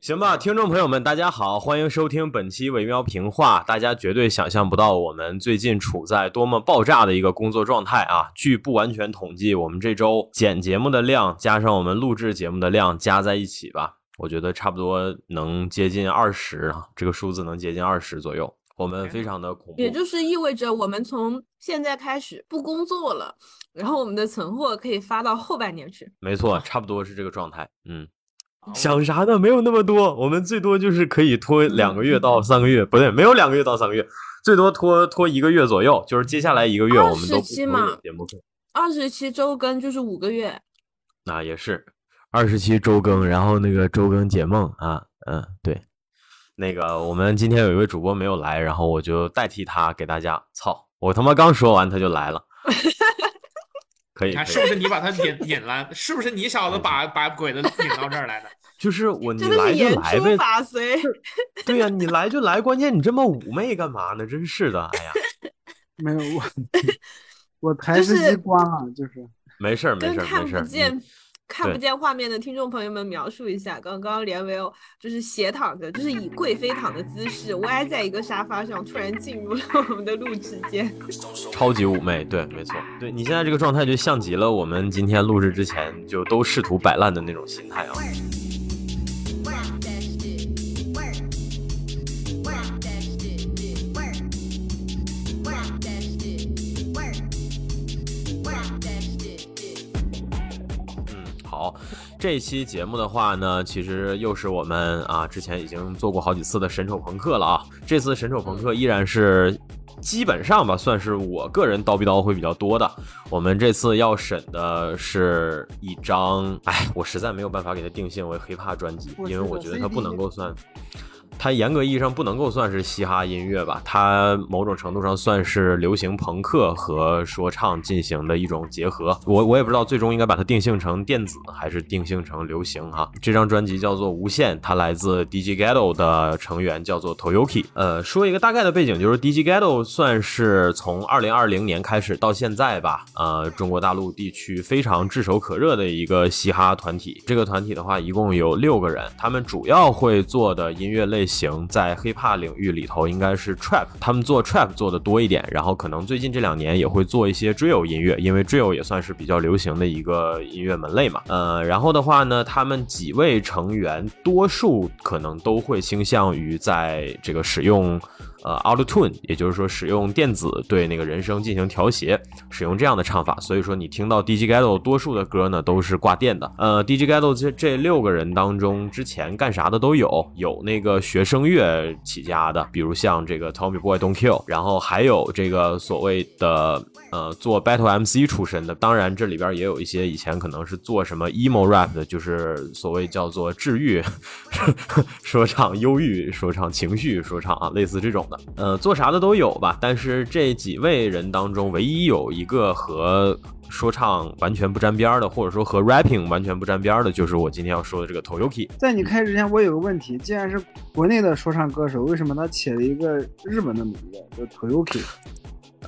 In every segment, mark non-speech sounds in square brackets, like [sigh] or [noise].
行吧，听众朋友们，大家好，欢迎收听本期维喵评话。大家绝对想象不到我们最近处在多么爆炸的一个工作状态啊！据不完全统计，我们这周剪节目的量加上我们录制节目的量加在一起吧，我觉得差不多能接近二十啊，这个数字能接近二十左右。我们非常的恐怖，也就是意味着我们从现在开始不工作了，然后我们的存货可以发到后半年去。没错，差不多是这个状态。嗯，想啥呢？没有那么多，我们最多就是可以拖两个月到三个月，不对，没有两个月到三个月，最多拖拖一个月左右，就是接下来一个月我们都期嘛，节目二十七周更就是五个月，那也是二十七周更，然后那个周更解梦啊，嗯，对。那个，我们今天有一位主播没有来，然后我就代替他给大家。操，我他妈刚说完他就来了，[laughs] 可以？是不是你把他引 [laughs] 引来？是不是你小子把把鬼子引到这儿来的？[laughs] 就是我，你来就来呗。法随。[laughs] 对呀，你来就来，关键你这么妩媚干嘛呢？真是的，哎呀，没有我，我台式机关了，就是没事儿，没事儿，没事儿。看不见画面的听众朋友们，描述一下，刚刚连维欧就是斜躺着，就是以贵妃躺的姿势歪在一个沙发上，突然进入了我们的录制间，超级妩媚，对，没错，对你现在这个状态就像极了我们今天录制之前就都试图摆烂的那种心态啊。好，这期节目的话呢，其实又是我们啊之前已经做过好几次的神丑朋克了啊。这次神丑朋克依然是基本上吧，算是我个人叨逼叨会比较多的。我们这次要审的是一张，哎，我实在没有办法给它定性为黑怕专辑，因为我觉得它不能够算。它严格意义上不能够算是嘻哈音乐吧，它某种程度上算是流行朋克和说唱进行的一种结合。我我也不知道最终应该把它定性成电子还是定性成流行哈。这张专辑叫做《无限》，它来自 DJ Ghetto 的成员叫做 Toyoki。呃，说一个大概的背景，就是 DJ Ghetto 算是从二零二零年开始到现在吧，呃，中国大陆地区非常炙手可热的一个嘻哈团体。这个团体的话，一共有六个人，他们主要会做的音乐类型。类型在 hiphop 领域里头应该是 trap，他们做 trap 做的多一点，然后可能最近这两年也会做一些 drill 音乐，因为 drill 也算是比较流行的一个音乐门类嘛。呃，然后的话呢，他们几位成员多数可能都会倾向于在这个使用。呃，Auto Tune，也就是说使用电子对那个人声进行调谐，使用这样的唱法。所以说你听到 DJ Ghetto 多数的歌呢都是挂电的。呃，DJ Ghetto 这这六个人当中，之前干啥的都有，有那个学声乐起家的，比如像这个 Tommy Boy Don't Kill，然后还有这个所谓的呃做 Battle MC 出身的。当然这里边也有一些以前可能是做什么 emo rap 的，就是所谓叫做治愈 [laughs] 说唱、忧郁说唱、情绪说唱啊，类似这种。呃，做啥的都有吧，但是这几位人当中，唯一有一个和说唱完全不沾边的，或者说和 rapping 完全不沾边的，就是我今天要说的这个 Toyoki。在你开始之前，我有个问题，既然是国内的说唱歌手，为什么他起了一个日本的名字叫 Toyoki？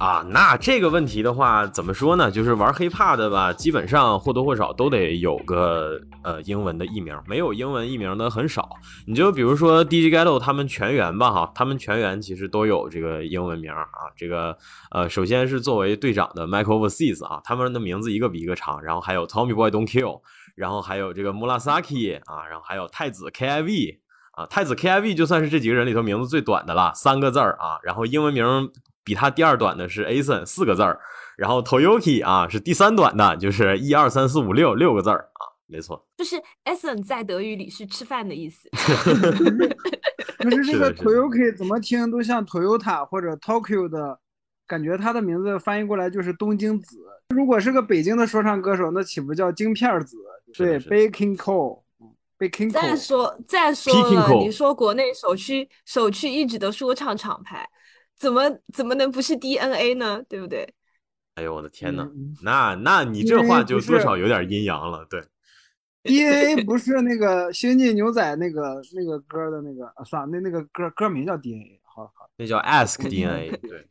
啊，那这个问题的话，怎么说呢？就是玩 hiphop 的吧，基本上或多或少都得有个呃英文的艺名，没有英文艺名的很少。你就比如说 DJ Ghetto 他们全员吧，哈，他们全员其实都有这个英文名啊。这个呃，首先是作为队长的 Michael Verses 啊，他们的名字一个比一个长。然后还有 Tommy Boy Don't Kill，然后还有这个 Murasaki 啊，然后还有太子 KIV 啊，太子 KIV 就算是这几个人里头名字最短的了，三个字儿啊。然后英文名。比它第二短的是 a s o n 四个字儿，然后 Toyoki 啊是第三短的，就是一二三四五六六个字儿啊，没错，就是 a s o n 在德语里是吃饭的意思。[laughs] [laughs] 可是这个 Toyoki 怎么听都像 Toyota 或者 Tokyo 的感觉，它的名字翻译过来就是东京子。如果是个北京的说唱歌手，那岂不叫京片子？对，Baking Cole，Baking Cole。再说再说了，你说国内首屈首屈一指的说唱厂牌。怎么怎么能不是 DNA 呢？对不对？哎呦我的天哪！那那你这话就多少有点阴阳了。对，DNA 不是那个星际牛仔那个那个歌的那个啊，算了，那那个歌歌名叫 DNA。好好，那叫 Ask [laughs] DNA。对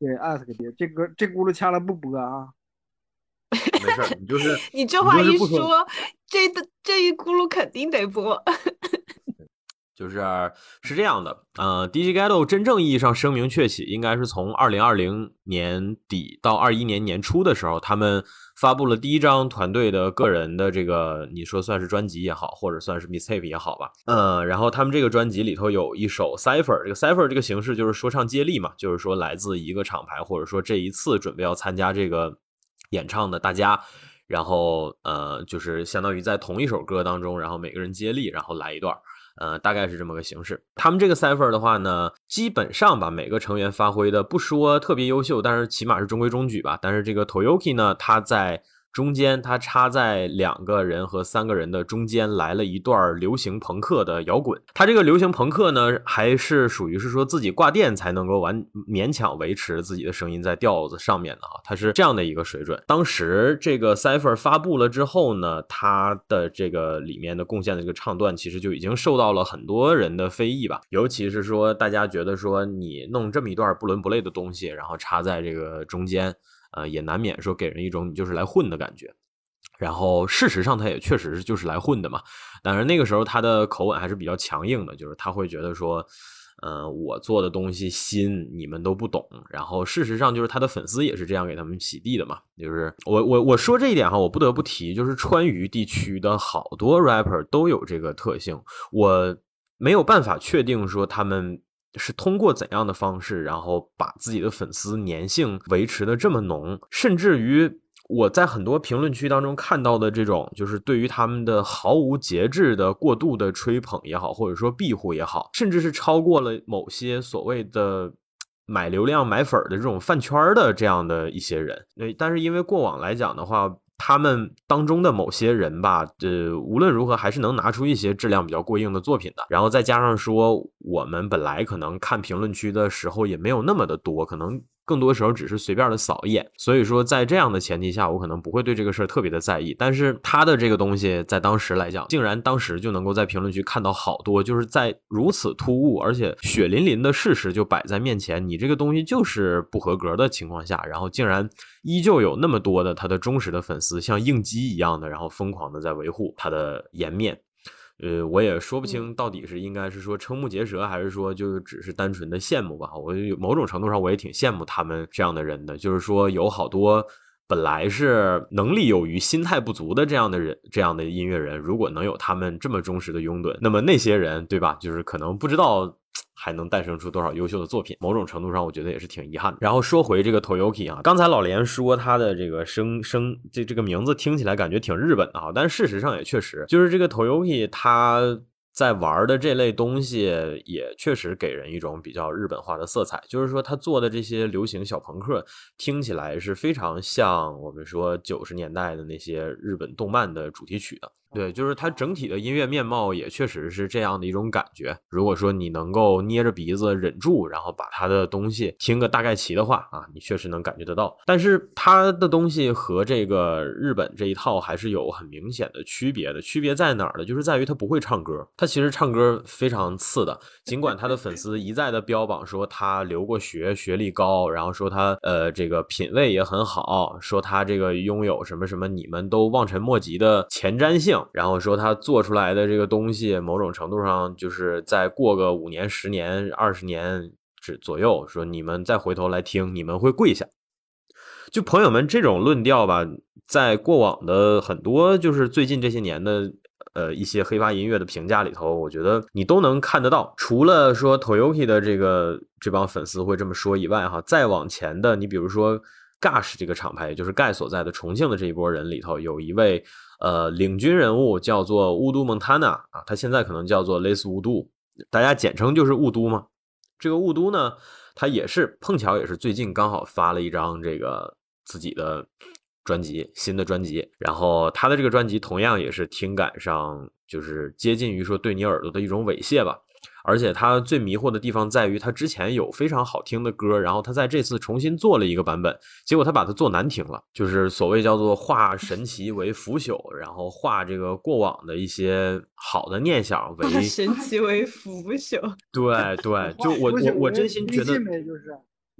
对，Ask DNA。这歌这轱辘掐了不播啊？没事，你就是 [laughs] 你这话一说说，这的这一咕噜肯定得播。就是是这样的，呃，DigiGhetto 真正意义上声名鹊起，应该是从二零二零年底到二一年年初的时候，他们发布了第一张团队的个人的这个，你说算是专辑也好，或者算是 mixtape 也好吧，呃，然后他们这个专辑里头有一首 Cipher，这个 Cipher 这个形式就是说唱接力嘛，就是说来自一个厂牌，或者说这一次准备要参加这个演唱的大家。然后，呃，就是相当于在同一首歌当中，然后每个人接力，然后来一段儿，呃，大概是这么个形式。他们这个 cipher 的话呢，基本上吧，每个成员发挥的不说特别优秀，但是起码是中规中矩吧。但是这个 Toyoki 呢，他在中间，他插在两个人和三个人的中间来了一段流行朋克的摇滚。他这个流行朋克呢，还是属于是说自己挂电才能够完勉强维持自己的声音在调子上面的啊，他是这样的一个水准。当时这个 cipher 发布了之后呢，他的这个里面的贡献的这个唱段，其实就已经受到了很多人的非议吧，尤其是说大家觉得说你弄这么一段不伦不类的东西，然后插在这个中间。呃，也难免说给人一种你就是来混的感觉。然后事实上，他也确实是就是来混的嘛。当然那个时候他的口吻还是比较强硬的，就是他会觉得说，呃，我做的东西新，你们都不懂。然后事实上就是他的粉丝也是这样给他们洗地的嘛。就是我我我说这一点哈，我不得不提，就是川渝地区的好多 rapper 都有这个特性，我没有办法确定说他们。是通过怎样的方式，然后把自己的粉丝粘性维持的这么浓，甚至于我在很多评论区当中看到的这种，就是对于他们的毫无节制的过度的吹捧也好，或者说庇护也好，甚至是超过了某些所谓的买流量买粉的这种饭圈的这样的一些人。对，但是因为过往来讲的话。他们当中的某些人吧，呃，无论如何还是能拿出一些质量比较过硬的作品的。然后再加上说，我们本来可能看评论区的时候也没有那么的多，可能更多时候只是随便的扫一眼。所以说，在这样的前提下，我可能不会对这个事儿特别的在意。但是他的这个东西在当时来讲，竟然当时就能够在评论区看到好多，就是在如此突兀而且血淋淋的事实就摆在面前，你这个东西就是不合格的情况下，然后竟然。依旧有那么多的他的忠实的粉丝，像应激一样的，然后疯狂的在维护他的颜面。呃，我也说不清到底是应该是说瞠目结舌，还是说就只是单纯的羡慕吧。我某种程度上我也挺羡慕他们这样的人的，就是说有好多本来是能力有余、心态不足的这样的人，这样的音乐人，如果能有他们这么忠实的拥趸，那么那些人，对吧？就是可能不知道。还能诞生出多少优秀的作品？某种程度上，我觉得也是挺遗憾的。然后说回这个 Toyoki 啊，刚才老连说他的这个声声这这个名字听起来感觉挺日本的啊，但事实上也确实就是这个 Toyoki 他在玩的这类东西也确实给人一种比较日本化的色彩。就是说他做的这些流行小朋克听起来是非常像我们说九十年代的那些日本动漫的主题曲的。对，就是它整体的音乐面貌也确实是这样的一种感觉。如果说你能够捏着鼻子忍住，然后把它的东西听个大概齐的话啊，你确实能感觉得到。但是它的东西和这个日本这一套还是有很明显的区别的。区别在哪儿呢？就是在于他不会唱歌。他其实唱歌非常次的，[laughs] 尽管他的粉丝一再的标榜说他留过学，学历高，然后说他呃这个品味也很好，说他这个拥有什么什么你们都望尘莫及的前瞻性。然后说他做出来的这个东西，某种程度上就是再过个五年、十年、二十年之左右，说你们再回头来听，你们会跪下。就朋友们这种论调吧，在过往的很多就是最近这些年的呃一些黑发音乐的评价里头，我觉得你都能看得到。除了说 Toyoki 的这个这帮粉丝会这么说以外，哈，再往前的，你比如说 Gush 这个厂牌，也就是盖所在的重庆的这一波人里头，有一位。呃，领军人物叫做乌都蒙塔纳啊，他现在可能叫做类似乌都，大家简称就是雾都嘛。这个雾都呢，他也是碰巧也是最近刚好发了一张这个自己的专辑，新的专辑。然后他的这个专辑同样也是听感上就是接近于说对你耳朵的一种猥亵吧。而且他最迷惑的地方在于，他之前有非常好听的歌，然后他在这次重新做了一个版本，结果他把它做难听了，就是所谓叫做化神奇为腐朽，然后化这个过往的一些好的念想为神奇为腐朽。对对，就我我我真心觉得，就是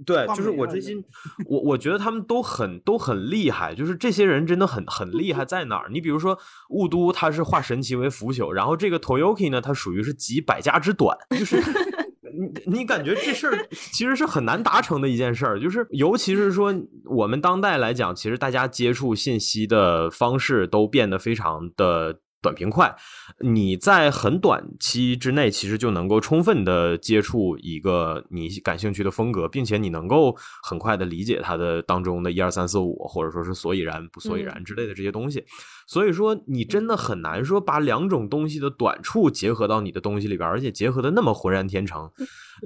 对，就是我真心，[laughs] 我我觉得他们都很都很厉害，就是这些人真的很很厉害在哪儿？你比如说雾都，他是化神奇为腐朽，然后这个 Toyoki 呢，他属于是集百家之短，就是 [laughs] 你你感觉这事儿其实是很难达成的一件事儿，就是尤其是说我们当代来讲，其实大家接触信息的方式都变得非常的。短平快，你在很短期之内，其实就能够充分的接触一个你感兴趣的风格，并且你能够很快的理解它的当中的一二三四五，或者说是所以然不所以然之类的这些东西。所以说，你真的很难说把两种东西的短处结合到你的东西里边，而且结合的那么浑然天成。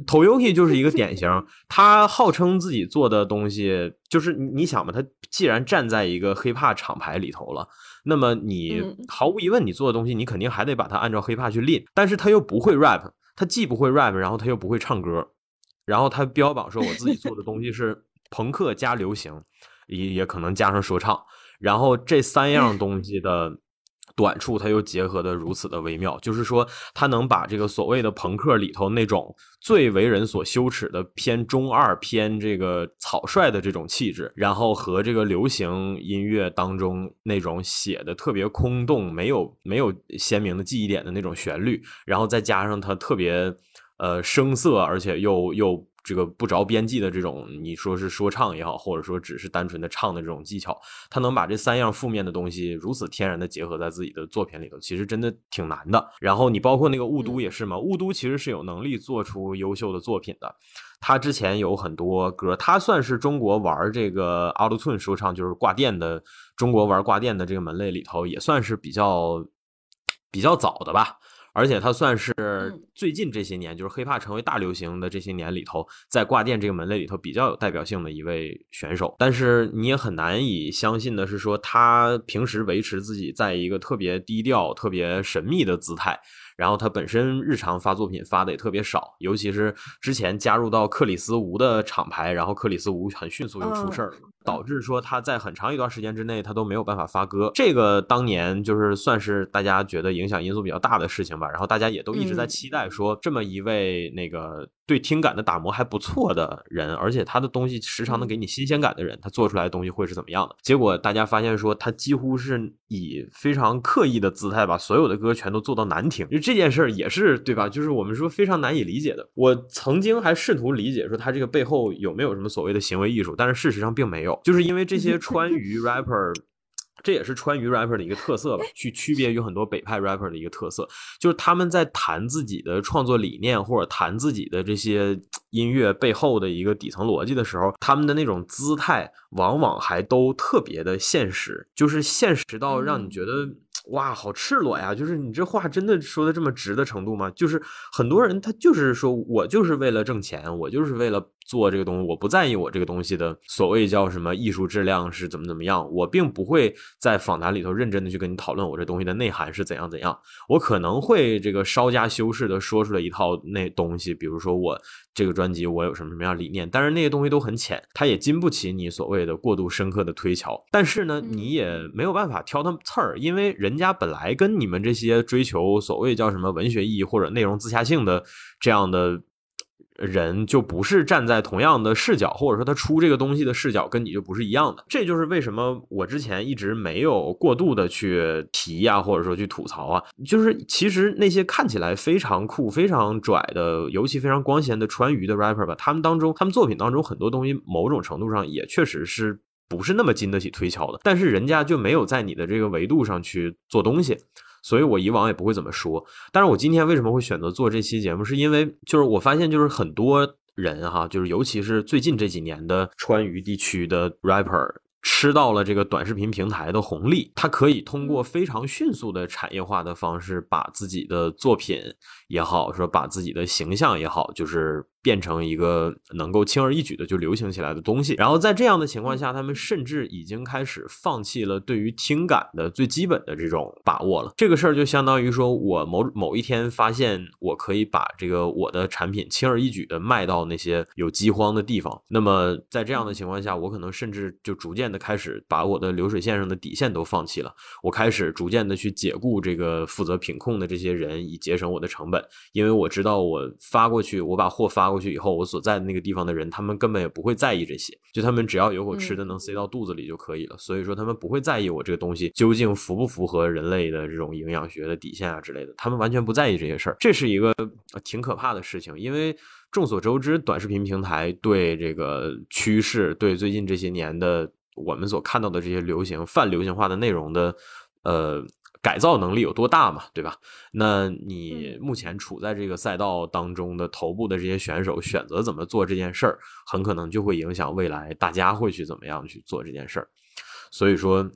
Toyoki 就是一个典型，[laughs] 他号称自己做的东西，就是你想吧，他既然站在一个 hiphop 厂牌里头了。那么你嗯毫无疑问，你做的东西，你肯定还得把它按照 hiphop 去练，但是他又不会 rap，他既不会 rap，然后他又不会唱歌，然后他标榜说我自己做的东西是朋克加流行，也也可能加上说唱，然后这三样东西的。短处，它又结合的如此的微妙，就是说，它能把这个所谓的朋克里头那种最为人所羞耻的偏中二、偏这个草率的这种气质，然后和这个流行音乐当中那种写的特别空洞、没有没有鲜明的记忆点的那种旋律，然后再加上它特别呃生涩，而且又又。这个不着边际的这种，你说是说唱也好，或者说只是单纯的唱的这种技巧，他能把这三样负面的东西如此天然的结合在自己的作品里头，其实真的挺难的。然后你包括那个雾都也是嘛，雾都其实是有能力做出优秀的作品的。他之前有很多歌，他算是中国玩这个 Auto Tune 说唱，就是挂电的中国玩挂电的这个门类里头，也算是比较比较早的吧。而且他算是最近这些年，就是 hiphop 成为大流行的这些年里头，在挂电这个门类里头比较有代表性的一位选手。但是你也很难以相信的是说，他平时维持自己在一个特别低调、特别神秘的姿态。然后他本身日常发作品发的也特别少，尤其是之前加入到克里斯吴的厂牌，然后克里斯吴很迅速就出事儿了，导致说他在很长一段时间之内他都没有办法发歌。这个当年就是算是大家觉得影响因素比较大的事情吧。然后大家也都一直在期待说，这么一位那个对听感的打磨还不错的人，而且他的东西时常能给你新鲜感的人，他做出来的东西会是怎么样的？结果大家发现说，他几乎是以非常刻意的姿态把所有的歌全都做到难听。就这件事儿也是对吧？就是我们说非常难以理解的。我曾经还试图理解说他这个背后有没有什么所谓的行为艺术，但是事实上并没有，就是因为这些川渝 [laughs] rapper。这也是川渝 rapper 的一个特色吧，去区别于很多北派 rapper 的一个特色，就是他们在谈自己的创作理念或者谈自己的这些音乐背后的一个底层逻辑的时候，他们的那种姿态往往还都特别的现实，就是现实到让你觉得。哇，好赤裸呀！就是你这话真的说的这么直的程度吗？就是很多人他就是说我就是为了挣钱，我就是为了做这个东西，我不在意我这个东西的所谓叫什么艺术质量是怎么怎么样，我并不会在访谈里头认真的去跟你讨论我这东西的内涵是怎样怎样，我可能会这个稍加修饰的说出来一套那东西，比如说我这个专辑我有什么什么样理念，但是那些东西都很浅，它也经不起你所谓的过度深刻的推敲，但是呢，你也没有办法挑它刺儿，因为人。人家本来跟你们这些追求所谓叫什么文学意义或者内容自洽性的这样的人，就不是站在同样的视角，或者说他出这个东西的视角跟你就不是一样的。这就是为什么我之前一直没有过度的去提呀，或者说去吐槽啊。就是其实那些看起来非常酷、非常拽的，尤其非常光鲜的川渝的 rapper 吧，他们当中，他们作品当中很多东西，某种程度上也确实是。不是那么经得起推敲的，但是人家就没有在你的这个维度上去做东西，所以我以往也不会怎么说。但是我今天为什么会选择做这期节目，是因为就是我发现就是很多人哈，就是尤其是最近这几年的川渝地区的 rapper 吃到了这个短视频平台的红利，他可以通过非常迅速的产业化的方式，把自己的作品也好，说把自己的形象也好，就是。变成一个能够轻而易举的就流行起来的东西，然后在这样的情况下，他们甚至已经开始放弃了对于听感的最基本的这种把握了。这个事儿就相当于说，我某某一天发现我可以把这个我的产品轻而易举的卖到那些有饥荒的地方。那么在这样的情况下，我可能甚至就逐渐的开始把我的流水线上的底线都放弃了。我开始逐渐的去解雇这个负责品控的这些人，以节省我的成本，因为我知道我发过去，我把货发。过去以后，我所在的那个地方的人，他们根本也不会在意这些，就他们只要有口吃的能塞到肚子里就可以了。所以说，他们不会在意我这个东西究竟符不符合人类的这种营养学的底线啊之类的，他们完全不在意这些事儿。这是一个挺可怕的事情，因为众所周知，短视频平台对这个趋势，对最近这些年的我们所看到的这些流行泛流行化的内容的，呃。改造能力有多大嘛，对吧？那你目前处在这个赛道当中的头部的这些选手选择怎么做这件事儿，很可能就会影响未来大家会去怎么样去做这件事儿。所以说。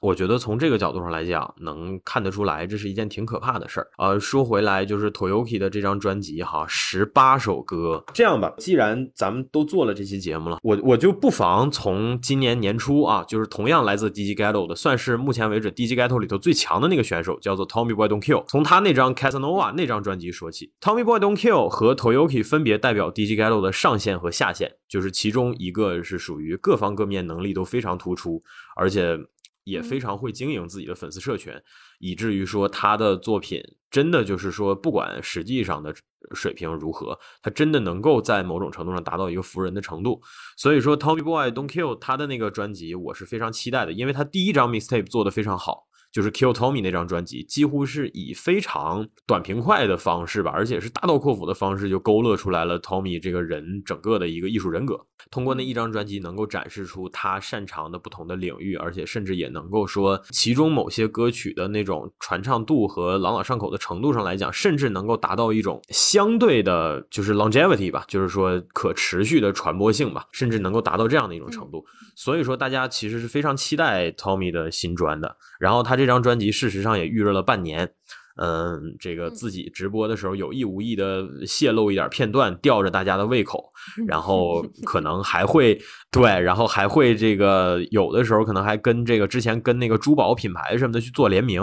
我觉得从这个角度上来讲，能看得出来，这是一件挺可怕的事儿。呃，说回来，就是 Toyoki 的这张专辑哈，十八首歌。这样吧，既然咱们都做了这期节目了，我我就不妨从今年年初啊，就是同样来自 DG Ghetto 的，算是目前为止 DG Ghetto 里头最强的那个选手，叫做 Tommy Boy Don't Kill。从他那张 Casanova 那张专辑说起，Tommy Boy Don't Kill 和 Toyoki 分别代表 DG Ghetto 的上线和下线，就是其中一个是属于各方各面能力都非常突出，而且。也非常会经营自己的粉丝社群，以至于说他的作品真的就是说，不管实际上的水平如何，他真的能够在某种程度上达到一个服人的程度。所以说，Tommy Boy Don't Kill 他的那个专辑，我是非常期待的，因为他第一张 Mixtape 做的非常好。就是 Kill Tommy 那张专辑，几乎是以非常短平快的方式吧，而且是大刀阔斧的方式，就勾勒出来了 Tommy 这个人整个的一个艺术人格。通过那一张专辑，能够展示出他擅长的不同的领域，而且甚至也能够说，其中某些歌曲的那种传唱度和朗朗上口的程度上来讲，甚至能够达到一种相对的，就是 longevity 吧，就是说可持续的传播性吧，甚至能够达到这样的一种程度。所以说，大家其实是非常期待 Tommy 的新专的。然后他这张专辑事实上也预热了半年，嗯，这个自己直播的时候有意无意的泄露一点片段，吊着大家的胃口。[laughs] 然后可能还会对，然后还会这个有的时候可能还跟这个之前跟那个珠宝品牌什么的去做联名。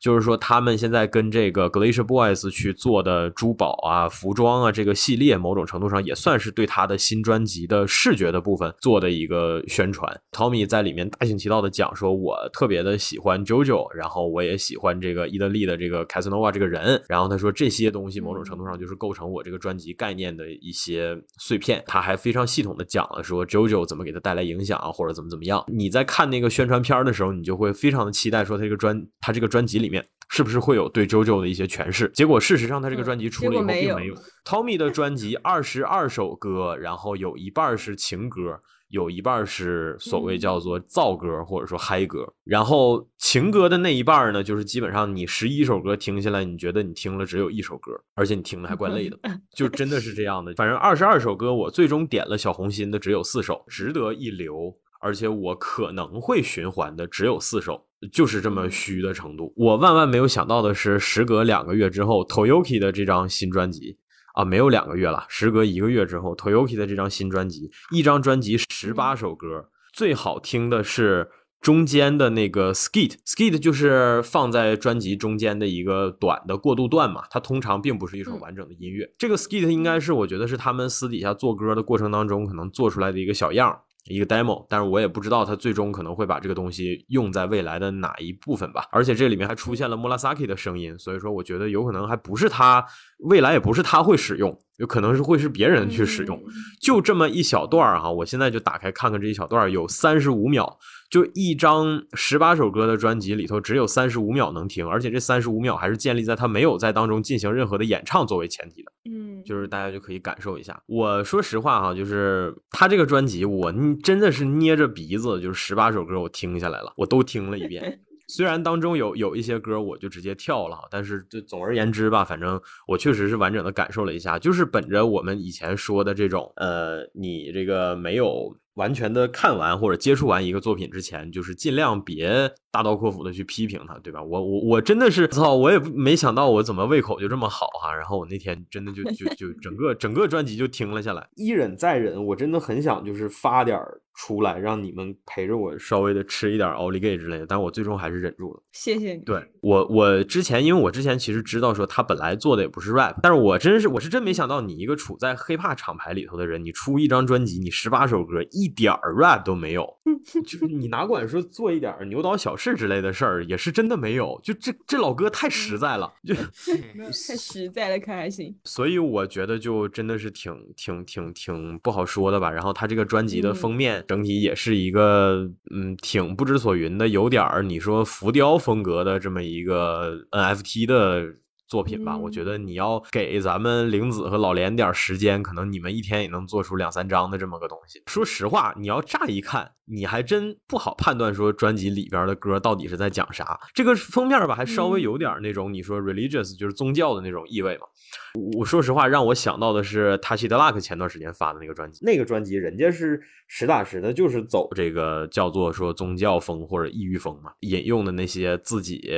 就是说，他们现在跟这个 Glacier Boys 去做的珠宝啊、服装啊这个系列，某种程度上也算是对他的新专辑的视觉的部分做的一个宣传。Tommy 在里面大行其道的讲说，我特别的喜欢 JoJo，然后我也喜欢这个意大利的这个 Casanova 这个人。然后他说这些东西某种程度上就是构成我这个专辑概念的一些碎片。他还非常系统的讲了说 JoJo 怎么给他带来影响啊，或者怎么怎么样。你在看那个宣传片的时候，你就会非常的期待说他这个专他这个专辑里。面是不是会有对 JoJo 的一些诠释？结果事实上，他这个专辑出了以后并没有。Tommy 的专辑二十二首歌，然后有一半是情歌，有一半是所谓叫做燥歌或者说嗨歌。然后情歌的那一半呢，就是基本上你十一首歌听下来，你觉得你听了只有一首歌，而且你听的还怪累的，[laughs] 就真的是这样的。反正二十二首歌，我最终点了小红心的只有四首，值得一留。而且我可能会循环的只有四首，就是这么虚的程度。我万万没有想到的是，时隔两个月之后，Toyoki 的这张新专辑啊，没有两个月了，时隔一个月之后，Toyoki 的这张新专辑，一张专辑十八首歌，最好听的是中间的那个 skit，skit 就是放在专辑中间的一个短的过渡段嘛，它通常并不是一首完整的音乐。这个 skit 应该是我觉得是他们私底下做歌的过程当中可能做出来的一个小样。一个 demo，但是我也不知道他最终可能会把这个东西用在未来的哪一部分吧。而且这里面还出现了 Murasaki 的声音，所以说我觉得有可能还不是他，未来也不是他会使用，有可能是会是别人去使用。就这么一小段儿哈，我现在就打开看看这一小段儿，有三十五秒。就一张十八首歌的专辑里头，只有三十五秒能听，而且这三十五秒还是建立在他没有在当中进行任何的演唱作为前提的。嗯，就是大家就可以感受一下。我说实话哈，就是他这个专辑，我真的是捏着鼻子，就是十八首歌我听下来了，我都听了一遍。[laughs] 虽然当中有有一些歌我就直接跳了，但是就总而言之吧，反正我确实是完整的感受了一下，就是本着我们以前说的这种，呃，你这个没有。完全的看完或者接触完一个作品之前，就是尽量别大刀阔斧的去批评它，对吧？我我我真的是操，我也没想到我怎么胃口就这么好哈。然后我那天真的就就就整个整个专辑就听了下来，[laughs] 一忍再忍，我真的很想就是发点儿出来，让你们陪着我稍微的吃一点奥利给之类的，但我最终还是忍住了。谢谢你。对我，我之前因为我之前其实知道说他本来做的也不是 rap，但是我真是我是真没想到你一个处在 hiphop 厂牌里头的人，你出一张专辑，你十八首歌一点儿 rap 都没有，[laughs] 就是你哪管说做一点牛刀小试之类的事儿，也是真的没有。就这这老哥太实在了，就 [laughs] 太实在了，可还行。所以我觉得就真的是挺挺挺挺不好说的吧。然后他这个专辑的封面整体也是一个嗯挺不知所云的，有点儿你说浮雕风格的这么一个 NFT 的。作品吧，我觉得你要给咱们玲子和老连点时间，可能你们一天也能做出两三张的这么个东西。说实话，你要乍一看，你还真不好判断说专辑里边的歌到底是在讲啥。这个封面吧，还稍微有点那种你说 religious 就是宗教的那种意味嘛。我说实话，让我想到的是 Touch the Luck 前段时间发的那个专辑，那个专辑人家是实打实的，就是走这个叫做说宗教风或者异域风嘛，引用的那些自己。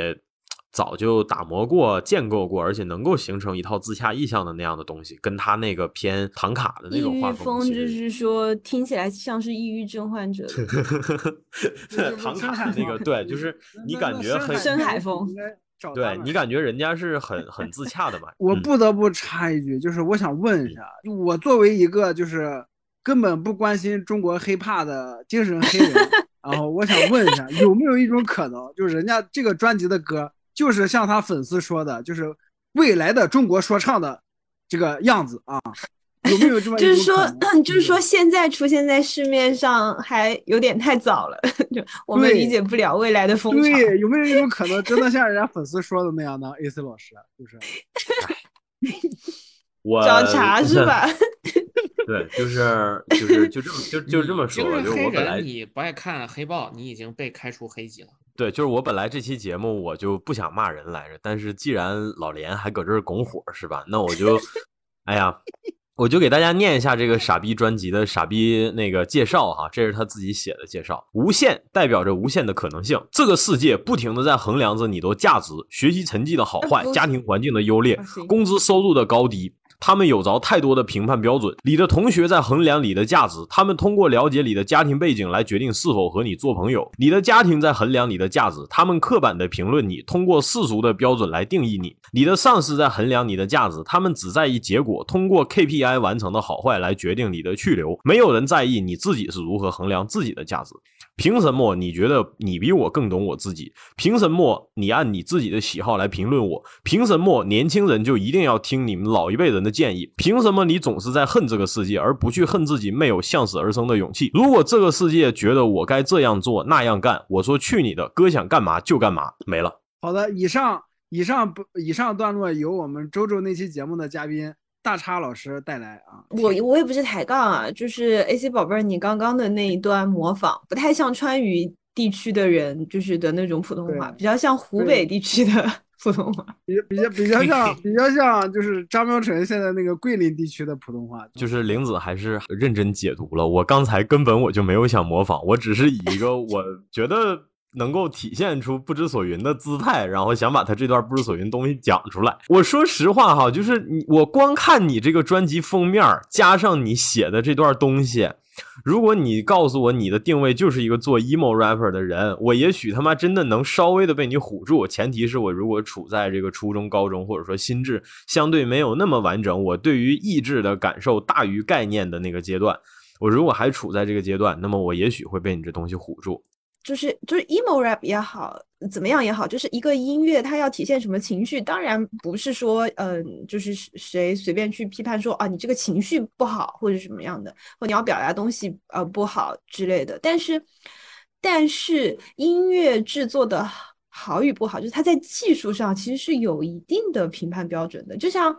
早就打磨过、建构过，而且能够形成一套自洽意向的那样的东西，跟他那个偏唐卡的那种画风，就是说听起来像是抑郁症患者。[laughs] 唐卡那个对，就是你感觉很深海风，对你感觉人家是很很自洽的嘛。[laughs] 我不得不插一句，就是我想问一下，我作为一个就是根本不关心中国黑怕的精神黑人，[laughs] 然后我想问一下，有没有一种可能，就是人家这个专辑的歌？就是像他粉丝说的，就是未来的中国说唱的这个样子啊，有没有这么？[laughs] [laughs] 就是说，就是说，现在出现在市面上还有点太早了，[laughs] 就我们理解不了未来的风潮。对，有没有一种可能，真的像人家粉丝说的那样呢？AC 老师，就是，我找茬是吧？对，就是就是就这么就就这么说，就是我本来你不爱看黑豹，你已经被开除黑籍了。对，就是我本来这期节目我就不想骂人来着，但是既然老连还搁这儿拱火是吧？那我就，[laughs] 哎呀，我就给大家念一下这个傻逼专辑的傻逼那个介绍哈，这是他自己写的介绍。无限代表着无限的可能性，这个世界不停的在衡量着你的价值、学习成绩的好坏、家庭环境的优劣、工资收入的高低。他们有着太多的评判标准，你的同学在衡量你的价值，他们通过了解你的家庭背景来决定是否和你做朋友；你的家庭在衡量你的价值，他们刻板的评论你，通过世俗的标准来定义你；你的上司在衡量你的价值，他们只在意结果，通过 KPI 完成的好坏来决定你的去留，没有人在意你自己是如何衡量自己的价值。凭什么你觉得你比我更懂我自己？凭什么你按你自己的喜好来评论我？凭什么年轻人就一定要听你们老一辈人的建议？凭什么你总是在恨这个世界，而不去恨自己没有向死而生的勇气？如果这个世界觉得我该这样做那样干，我说去你的，哥想干嘛就干嘛，没了。好的，以上以上不以上段落由我们周周那期节目的嘉宾。大叉老师带来啊，我我也不是抬杠啊，就是 A C 宝贝儿，你刚刚的那一段模仿不太像川渝地区的人，就是的那种普通话，比较像湖北地区的 [laughs] 普通话，比比较比较像比较像就是张苗晨现在那个桂林地区的普通话。就是玲子还是认真解读了，我刚才根本我就没有想模仿，我只是以一个 [laughs] 我觉得。能够体现出不知所云的姿态，然后想把他这段不知所云东西讲出来。我说实话哈，就是你我光看你这个专辑封面，加上你写的这段东西，如果你告诉我你的定位就是一个做 emo rapper 的人，我也许他妈真的能稍微的被你唬住。前提是我如果处在这个初中、高中，或者说心智相对没有那么完整，我对于意志的感受大于概念的那个阶段，我如果还处在这个阶段，那么我也许会被你这东西唬住。就是就是 emo rap 也好，怎么样也好，就是一个音乐，它要体现什么情绪？当然不是说，嗯，就是谁随便去批判说啊，你这个情绪不好或者什么样的，或你要表达东西呃不好之类的。但是，但是音乐制作的好与不好，就是它在技术上其实是有一定的评判标准的。就像，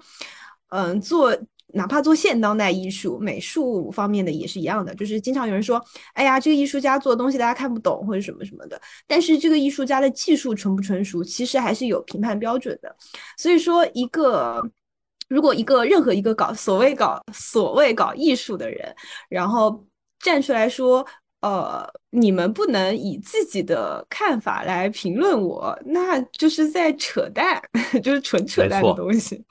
嗯，做。哪怕做现当代艺术、美术方面的也是一样的，就是经常有人说：“哎呀，这个艺术家做的东西大家看不懂，或者什么什么的。”但是这个艺术家的技术纯不纯熟，其实还是有评判标准的。所以说，一个如果一个任何一个搞所谓搞所谓搞艺术的人，然后站出来说：“呃，你们不能以自己的看法来评论我，那就是在扯淡，[laughs] 就是纯扯淡的东西。”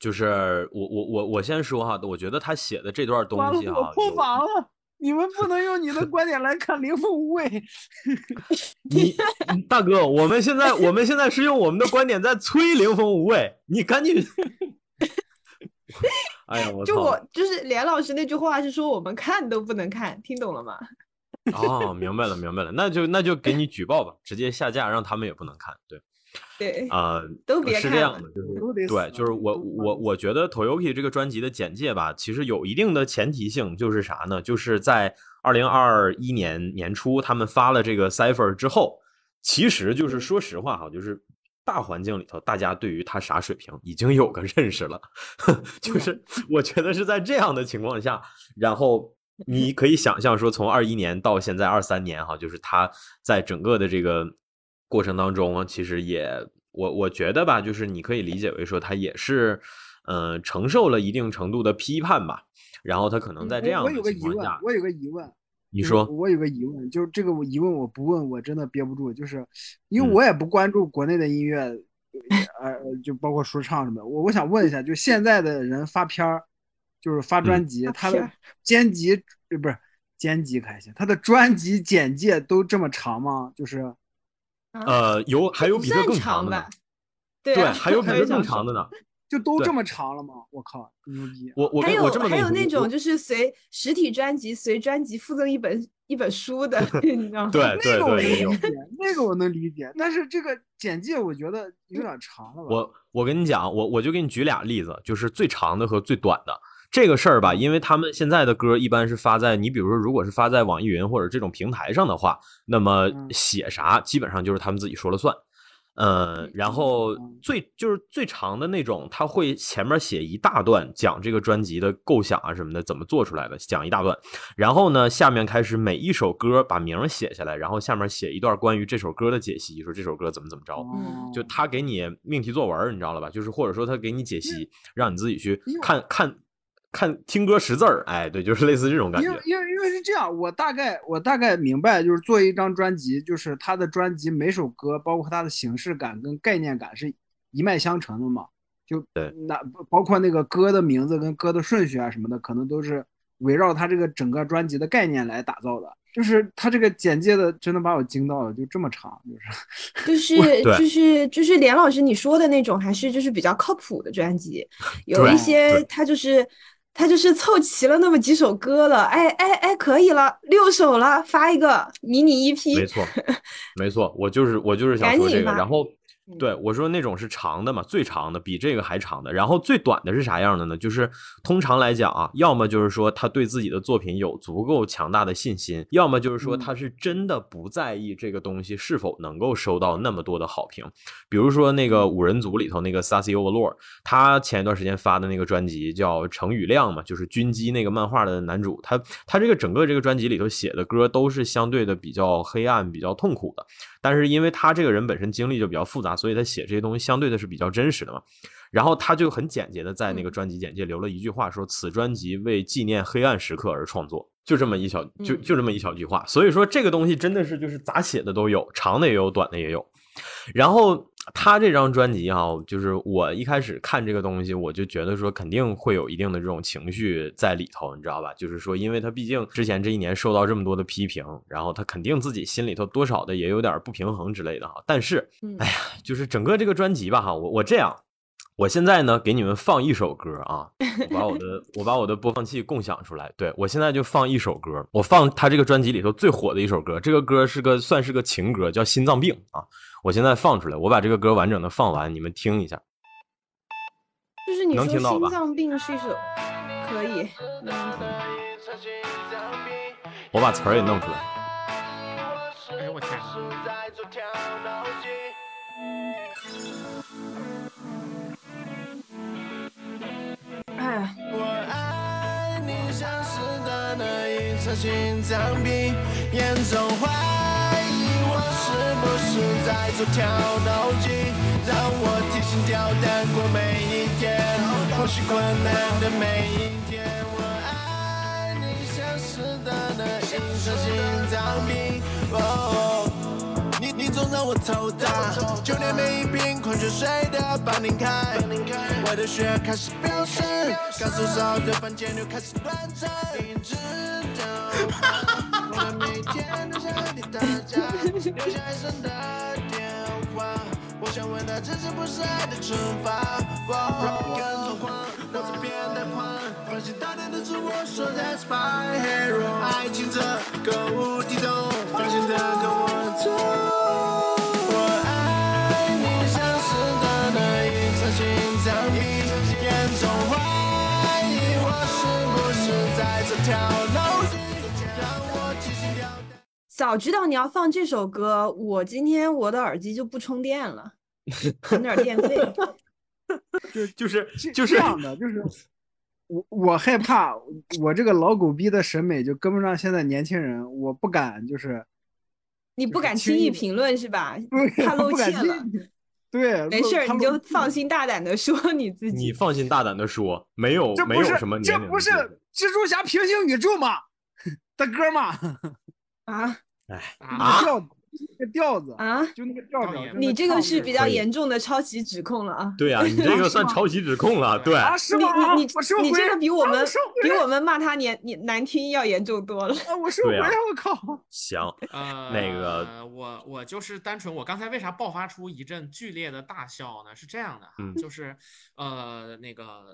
就是我我我我先说哈，我觉得他写的这段东西哈，破防了。你们不能用你的观点来看灵凤无畏。[laughs] [laughs] 你大哥，我们现在我们现在是用我们的观点在催灵风无畏，你赶紧。[laughs] 哎呀，我就我就是连老师那句话是说我们看都不能看，听懂了吗？哦，明白了，明白了，那就那就给你举报吧，直接下架，让他们也不能看。对，对，啊，都别看。是这样的，就是对，就是我我我觉得 Toyoki 这个专辑的简介吧，其实有一定的前提性，就是啥呢？就是在二零二一年年初他们发了这个 Cipher 之后，其实就是说实话哈，就是大环境里头，大家对于他啥水平已经有个认识了，[laughs] 就是我觉得是在这样的情况下，然后。你 [laughs] 可以想象说，从二一年到现在二三年，哈，就是他在整个的这个过程当中，其实也我我觉得吧，就是你可以理解为说，他也是嗯承受了一定程度的批判吧。然后他可能在这样的情况下，我有个疑问，你说，我有个疑问，就是这个疑问我不问我真的憋不住，就是因为我也不关注国内的音乐，呃，就包括说唱什么的，我我想问一下，就现在的人发片儿。就是发专辑，他的编辑呃不是编辑还行，他的专辑简介都这么长吗？就是呃有还有比这更长的，对，还有 [laughs] 比这更长的呢，就都这么长了吗？我靠，牛逼！我我还有还有那种就是随实体专辑随专辑附赠一本一本书的，[laughs] 你知道吗？对对对，那个我能理解，但是这个简介我觉得有点长了。我我跟你讲，我我就给你举俩例子，就是最长的和最短的。这个事儿吧，因为他们现在的歌一般是发在你比如说，如果是发在网易云或者这种平台上的话，那么写啥基本上就是他们自己说了算。呃，然后最就是最长的那种，他会前面写一大段讲这个专辑的构想啊什么的，怎么做出来的，讲一大段。然后呢，下面开始每一首歌把名写下来，然后下面写一段关于这首歌的解析，说这首歌怎么怎么着。就他给你命题作文，你知道了吧？就是或者说他给你解析，让你自己去看看。看听歌识字儿，哎，对，就是类似这种感觉。因为因为因为是这样，我大概我大概明白，就是做一张专辑，就是他的专辑每首歌，包括它的形式感跟概念感是一脉相承的嘛。就对，那包括那个歌的名字跟歌的顺序啊什么的，可能都是围绕他这个整个专辑的概念来打造的。就是他这个简介的，真的把我惊到了，就这么长，就是 [laughs] 就是就是就是连老师你说的那种，还是就是比较靠谱的专辑，[laughs] 有一些他就是。他就是凑齐了那么几首歌了，哎哎哎，可以了，六首了，发一个迷你 EP。没错，没错，我就是我就是想说这个，然后。对我说那种是长的嘛，最长的比这个还长的，然后最短的是啥样的呢？就是通常来讲啊，要么就是说他对自己的作品有足够强大的信心，要么就是说他是真的不在意这个东西是否能够收到那么多的好评。比如说那个五人组里头那个 Sassy Overlord，他前一段时间发的那个专辑叫《程宇亮》嘛，就是军机那个漫画的男主，他他这个整个这个专辑里头写的歌都是相对的比较黑暗、比较痛苦的。但是因为他这个人本身经历就比较复杂，所以他写这些东西相对的是比较真实的嘛。然后他就很简洁的在那个专辑简介留了一句话，说此专辑为纪念黑暗时刻而创作，就这么一小就就这么一小句话。所以说这个东西真的是就是咋写的都有，长的也有，短的也有。然后他这张专辑哈，就是我一开始看这个东西，我就觉得说肯定会有一定的这种情绪在里头，你知道吧？就是说，因为他毕竟之前这一年受到这么多的批评，然后他肯定自己心里头多少的也有点不平衡之类的哈。但是，哎呀，就是整个这个专辑吧哈，我我这样，我现在呢给你们放一首歌啊，我把我的我把我的播放器共享出来，对我现在就放一首歌，我放他这个专辑里头最火的一首歌，这个歌是个算是个情歌，叫《心脏病》啊。我现在放出来，我把这个歌完整的放完，你们听一下。就是你说心脏病是一首，可以。我把词儿也弄出来。哎呦我天！哎。在做跳脑筋，让我提心吊胆过每一天，呼吸困难的每一天。我爱你像是的那一场心脏病，你你总让我头大，就连每一瓶矿泉水都要帮您开。我的血开始飙升，刚受伤的房间又开始乱颤，留下一生的电话。我想问他，这是不是爱的惩罚？哇，跟着慌，脑子变得狂，放心大胆的自我，说 That's my hero。爱情这个无底洞，放心的跟我走。早知道你要放这首歌，我今天我的耳机就不充电了，省点电费。[laughs] 就就是就是这样的，就是我我害怕我这个老狗逼的审美就跟不上现在年轻人，我不敢就是你不敢轻易评论是吧？对怕露怯了。对，没事儿，你就 [laughs] 放心大胆的说你自己。你放心大胆的说，没有没有什么这不是年龄这不是蜘蛛侠平行宇宙吗？的歌吗？啊啊那个调子，那个调子，啊！就那个调调你这个是比较严重的抄袭指控了啊！对啊，[laughs] 你这个算抄袭指控了，对，啊，是你吗？你你你这个比我们比我们骂他年你难听要严重多了。啊，我收回，对啊我靠！行，呃，那个我我就是单纯，我刚才为啥爆发出一阵剧烈的大笑呢？是这样的就是呃那个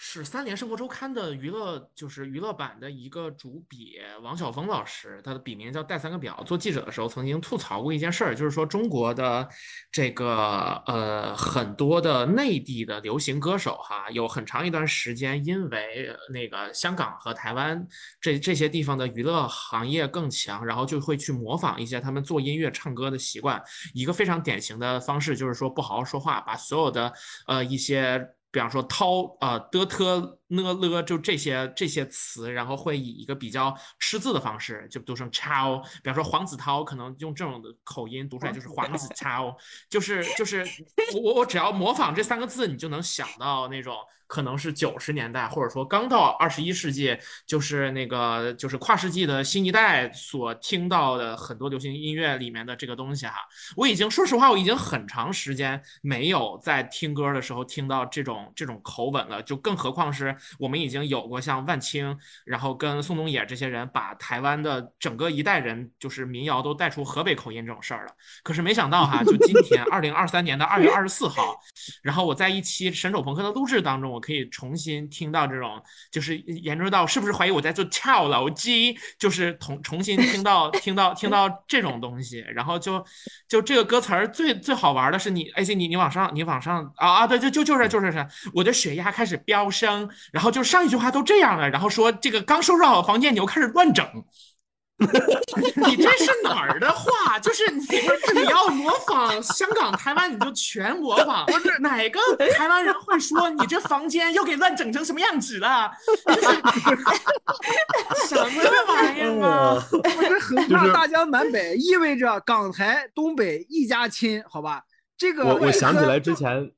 是三联生活周刊的娱乐，就是娱乐版的一个主笔王晓峰老师，他的笔名叫戴三个表。做记者的时候曾经吐槽过一件事儿，就是说中国的这个呃很多的内地的流行歌手哈，有很长一段时间因为那个香港和台湾这这些地方的娱乐行业更强，然后就会去模仿一些他们做音乐、唱歌的习惯。一个非常典型的方式就是说不好好说话，把所有的呃一些。比方说涛呃的特呢了就这些这些词，然后会以一个比较吃字的方式就读成 chao。比方说黄子韬可能用这种的口音读出来就是黄子韬，就是就是 [laughs] 我我我只要模仿这三个字，你就能想到那种可能是九十年代或者说刚到二十一世纪，就是那个就是跨世纪的新一代所听到的很多流行音乐里面的这个东西哈。我已经说实话，我已经很长时间没有在听歌的时候听到这种这种口吻了，就更何况是我们已经有过像万青，然后跟宋冬野这些人把台湾的整个一代人就是民谣都带出河北口音这种事儿了。可是没想到哈，就今天 [laughs] 二零二三年的二月二十四号，然后我在一期神手朋克的录制当中，我可以重新听到这种，就是研究到是不是怀疑我在做跳楼机，就是重重新听到听到听到这种东西，然后就就这个歌词儿最最好玩的是你，而且你你往上你往上啊啊对就就就是就是是，我的血压开始飙升，然后就上一句话都这样了，然后说这个刚收拾好房间你又开始乱整。你这是哪儿的话？就是你你要模仿香港、台湾，你就全模仿。不是哪个台湾人会说你这房间又给乱整成什么样子了？就是 [laughs] 什么玩意儿啊？我这横跨大江南北，意味着港台、东北一家亲，好吧？这个我我想起来之前，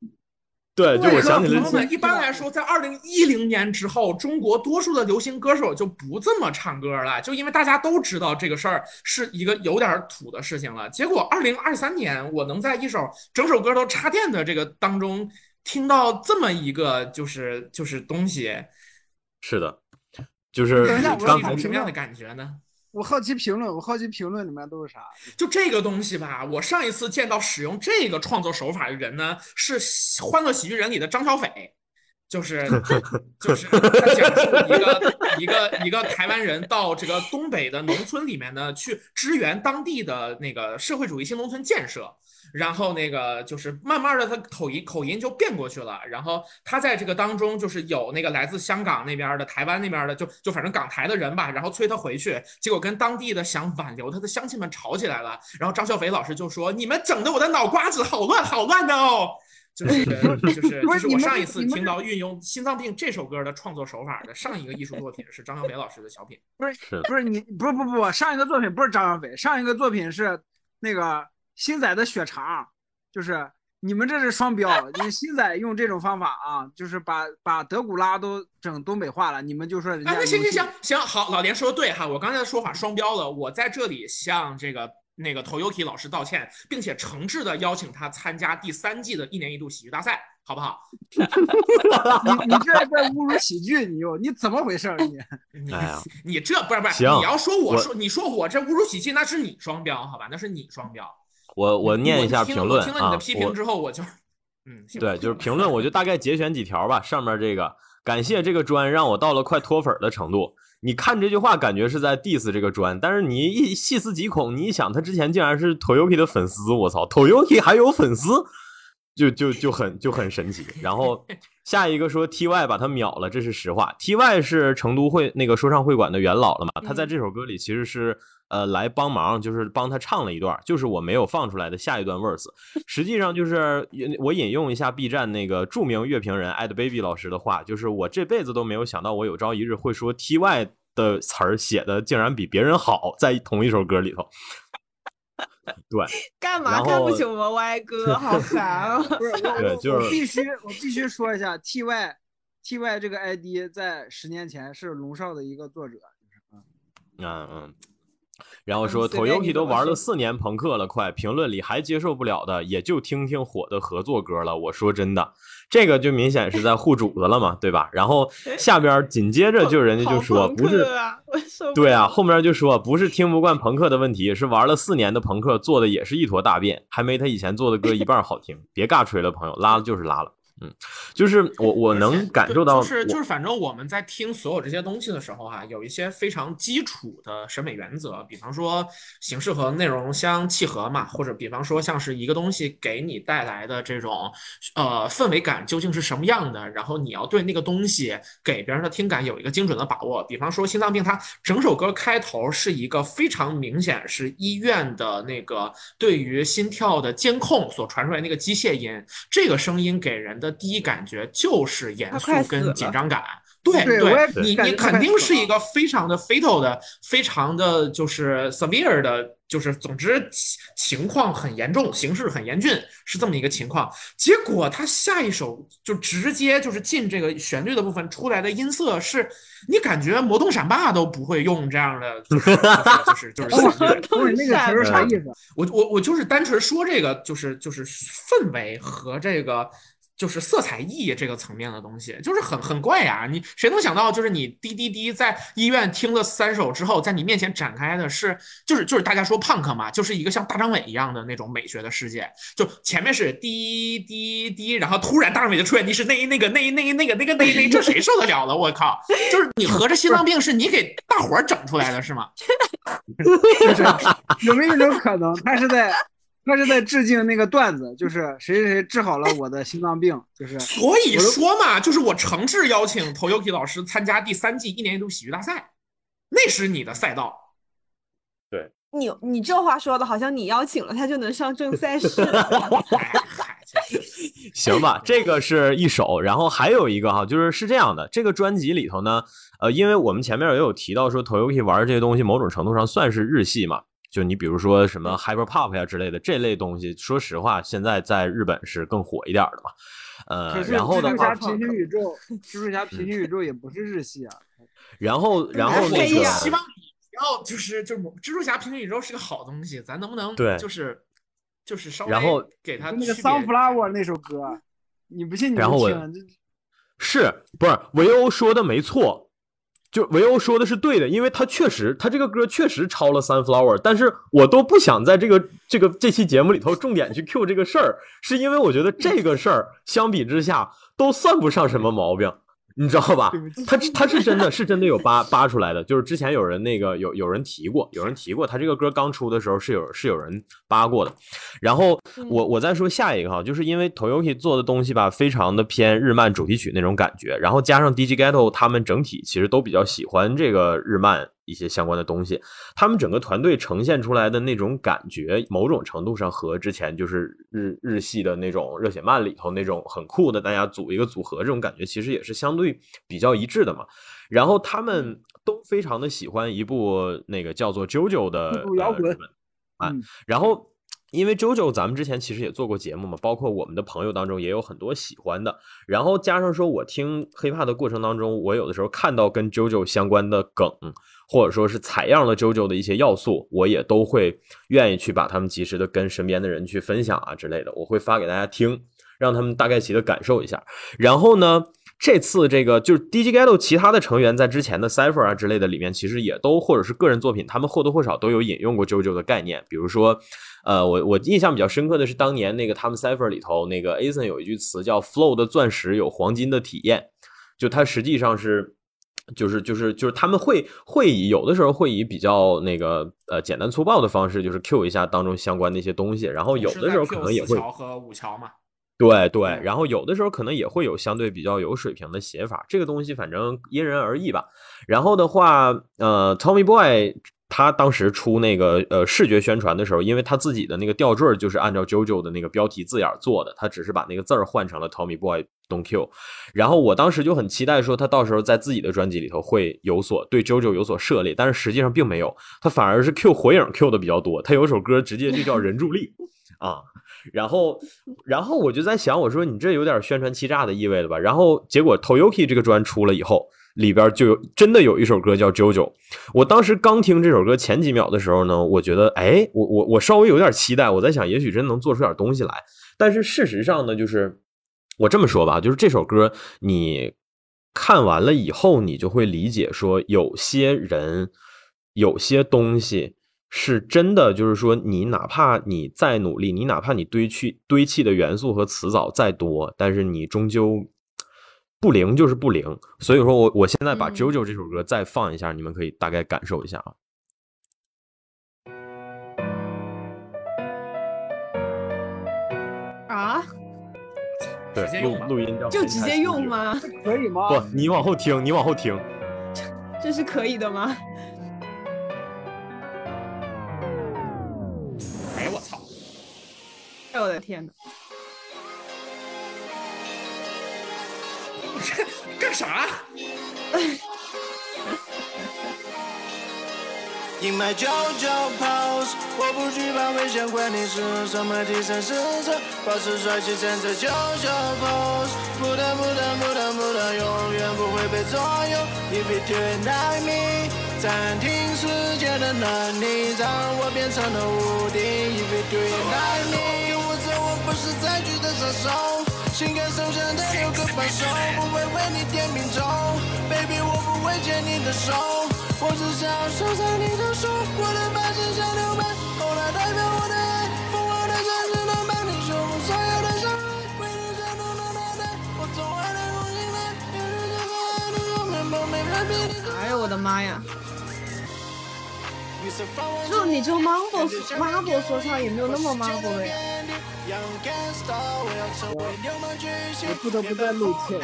对，就我想起来朋友们，一般来说，在二零一零年之后，中国多数的流行歌手就不这么唱歌了，就因为大家都知道这个事儿是一个有点土的事情了。结果二零二三年，我能在一首整首歌都插电的这个当中听到这么一个就是就是东西，是的，就是等一下我刚才是一种什么样的感觉呢？我好奇评论，我好奇评论里面都是啥？就这个东西吧，我上一次见到使用这个创作手法的人呢，是《欢乐喜剧人》里的张小斐，就是 [laughs] 就是他讲述一个一个一个台湾人到这个东北的农村里面呢，去支援当地的那个社会主义新农村建设。然后那个就是慢慢的，他口音口音就变过去了。然后他在这个当中，就是有那个来自香港那边的、台湾那边的，就就反正港台的人吧，然后催他回去，结果跟当地的想挽留他的乡亲们吵起来了。然后张小斐老师就说：“你们整的我的脑瓜子好乱好乱的哦。[laughs] ”就是就是不就是是我上一次听到运用《心脏病》这首歌的创作手法的上一个艺术作品是张小斐老师的小品。不是不是你不不不，上一个作品不是张小斐，上一个作品是那个新仔的血肠，就是你们这是双标，你新仔用这种方法啊，就是把把德古拉都整东北话了，你们就说人家哎，那行行行行，好，老连说的对哈，我刚才的说法双标了，我在这里向这个那个 Toyoki 老师道歉，并且诚挚的邀请他参加第三季的一年一度喜剧大赛。好不好？[laughs] 你你这在侮辱喜剧，你又你怎么回事儿你？[laughs] 你哎你这不是不是，你要说我我说你说我这侮辱喜剧，那是你双标，好吧？那是你双标。我我念一下评论啊我听了你的批，评之后，我就嗯，对，就是评论，我就大概节选几条吧。上面这个，感谢这个砖让我到了快脱粉的程度。你看这句话，感觉是在 diss 这个砖，但是你一细思极恐，你一想，他之前竟然是 Toyoki 的粉丝，我操，Toyoki 还有粉丝，就就就很就很神奇。然后下一个说 TY 把他秒了，这是实话。TY 是成都会那个说唱会馆的元老了嘛？他在这首歌里其实是呃来帮忙，就是帮他唱了一段，就是我没有放出来的下一段 verse。实际上就是我引用一下 B 站那个著名乐评人 Ed Baby 老师的话，就是我这辈子都没有想到我有朝一日会说 TY 的词儿写的竟然比别人好，在同一首歌里头。对，[laughs] 干嘛看不起我们歪哥？[laughs] 好烦啊！不是我我对就是必须我必须说一下，T Y T Y 这个 ID 在十年前是龙少的一个作者，嗯嗯。然后说 Toyoki 都玩了四年朋克了，快评论里还接受不了的，也就听听火的合作歌了。我说真的，这个就明显是在护主子了嘛，对吧？然后下边紧接着就人家就说不是对啊，后面就说不是听不惯朋克的问题，是玩了四年的朋克做的也是一坨大便，还没他以前做的歌一半好听。别尬吹了，朋友，拉了就是拉了。嗯，就是我我能感受到，就是就是，反正我们在听所有这些东西的时候哈、有一些非常基础的审美原则，比方说形式和内容相契合嘛，或者比方说像是一个东西给你带来的这种呃氛围感究竟是什么样的，然后你要对那个东西给别人的听感有一个精准的把握。比方说心脏病，它整首歌开头是一个非常明显是医院的那个对于心跳的监控所传出来那个机械音，这个声音给人的第一感觉就是严肃跟紧张感。对对你你肯定是一个非常的 fatal 的，非常的就是 severe 的，就是总之情情况很严重，形势很严峻，是这么一个情况。结果他下一首就直接就是进这个旋律的部分出来的音色是，你感觉魔动闪霸都不会用这样的，就是 [laughs] 就是就是那个词儿啥意思？我我我就是单纯说这个，就是就是氛围和这个就是色彩意义这个层面的东西，就是很很怪呀、你谁能想到，就是你滴滴滴在医院听了三首之后，在你面前展开的是，就是就是大家说 punk 嘛，就是一个像大张伟一样的那种美学的世界，就前面是滴滴滴，然后突然大张伟就出现，你是那那个那那那个那个那那，这谁受得了了？我靠！就是你合着心脏病是你给大伙儿整出来的是吗？就 [laughs] 是 [laughs] 有没有一种可能，他是在他是在致敬那个段子，就是谁谁谁治好了我的心脏病，就是 [laughs] 所以说嘛，就是我诚挚邀请 Toyoki 老师参加第三季一年一度喜剧大赛，那是你的赛道。对你你这话说的好像你邀请了他就能上正赛事，哎 [laughs] 嗨，真是 [laughs] 行吧，这个是一首，然后还有一个哈，就是是这样的，这个专辑里头呢，呃，因为我们前面也有提到说，Toyoki 玩这些东西，某种程度上算是日系嘛，就你比如说什么 Hyper Pop 呀之类的这类东西，说实话，现在在日本是更火一点的嘛，呃可，是然后的话蜘蛛侠，平行宇宙，[laughs] 蜘蛛侠平行宇宙也不是日系啊，[laughs] 然后然后我那个希望你不要就是就是蜘蛛侠平行宇宙是个好东西，咱能不能对就是就是稍微然后给他那个 Sunflower 那首歌，你不信你就然后我听，是不是维欧说的没错？就维欧说的是对的，因为他确实，他这个歌确实抄了 Sunflower，但是我都不想在这个这个这期节目里头重点去 Q 这个事儿，是因为我觉得这个事儿相比之下都算不上什么毛病，你知道吧？他他是真的是真的有扒扒出来的，就是之前有人那个有有人提过，有人提过，他这个歌刚出的时候是有是有人扒过的，然后我我再说下一个哈，就是因为 Toyoki 做的东西吧，非常的偏日漫主题曲那种感觉，然后加上 DJ Ghetto 他们整体其实都比较喜欢这个日漫一些相关的东西，他们整个团队呈现出来的那种感觉，某种程度上和之前就是日日系的那种热血漫里头那种很酷的大家组一个组合这种感觉，其实也是相对比较一致的嘛。然后他们都非常的喜欢一部那个叫做《JoJo》的摇滚啊嗯，然后。因为 JoJo 咱们之前其实也做过节目嘛，包括我们的朋友当中也有很多喜欢的，然后加上说我听 hiphop 的过程当中，我有的时候看到跟 JoJo 相关的梗，或者说是采样了 JoJo 的一些要素，我也都会愿意去把他们及时的跟身边的人去分享啊之类的，我会发给大家听。让他们大概齐的感受一下。然后呢，这次这个就是 DJ Ghetto 其他的成员在之前的 Cipher 啊之类的里面，其实也都或者是个人作品，他们或多或少都有引用过 JoJo 的概念，比如说。呃，我我印象比较深刻的是当年那个他们 Cipher 里头，那个 Ason 有一句词叫 “Flow 的钻石有黄金的体验”，就它实际上是，就是就是就是他们会会以有的时候会以比较那个呃简单粗暴的方式，就是 Q 一下当中相关的一些东西，然后有的时候可能也会四桥和五桥嘛。对对，然后有的时候可能也会有相对比较有水平的写法，这个东西反正因人而异吧。然后的话，呃，Tommy Boy。他当时出那个呃视觉宣传的时候，因为他自己的那个吊坠就是按照 JoJo 的那个标题字眼做的，他只是把那个字儿换成了 Tommy Boy Don't Kill。然后我当时就很期待说他到时候在自己的专辑里头会有所对 JoJo 有所涉猎，但是实际上并没有，他反而是 Q 火影 Q 的比较多。他有首歌直接就叫人助力 [laughs] 啊，然后然后我就在想，我说你这有点宣传欺诈的意味了吧？然后结果 Toyoki 这个专出了以后。里边就有真的有一首歌叫《JoJo》，我当时刚听这首歌前几秒的时候呢，我觉得，哎，我我我稍微有点期待，我在想，也许真能做出点东西来。但是事实上呢，就是我这么说吧，就是这首歌你看完了以后，你就会理解说，有些人有些东西是真的，就是说，你哪怕你再努力，你哪怕你堆砌堆砌的元素和词藻再多，但是你终究。不灵就是不灵，所以说我我现在把《JoJo》这首歌再放一下，你们可以大概感受一下啊。啊？[laughs] 对，录录音就直接用吗？[laughs] 可以吗？不，你往后听，你往后听，[laughs] 这是可以的吗？哎我操！哎我的天哪！干啥？[laughs] In my JoJo pose，我不惧怕危险，管你是什么第三视角，保持帅气站在 JoJo pose，不断不断不断不断，永远不会被左右。If you do it like me，暂停时间的能力让我变成了无敌。If you do it like me，跟我走，我不是载具的杀手。情感受伤的有个放手，不会为你点命中，baby 我不会牵你的手，我只想守在你的手，我的发线像流满，后来代表我的爱，疯狂的钻石能帮你修复所有的伤害，为你战斗的脑袋，我从爱的空心来，也是这个爱的后面不没人比你。哎呦我的妈呀！就你这 Marvel Marvel 说唱也没有那么 Marvel 的呀。我不得不再露怯。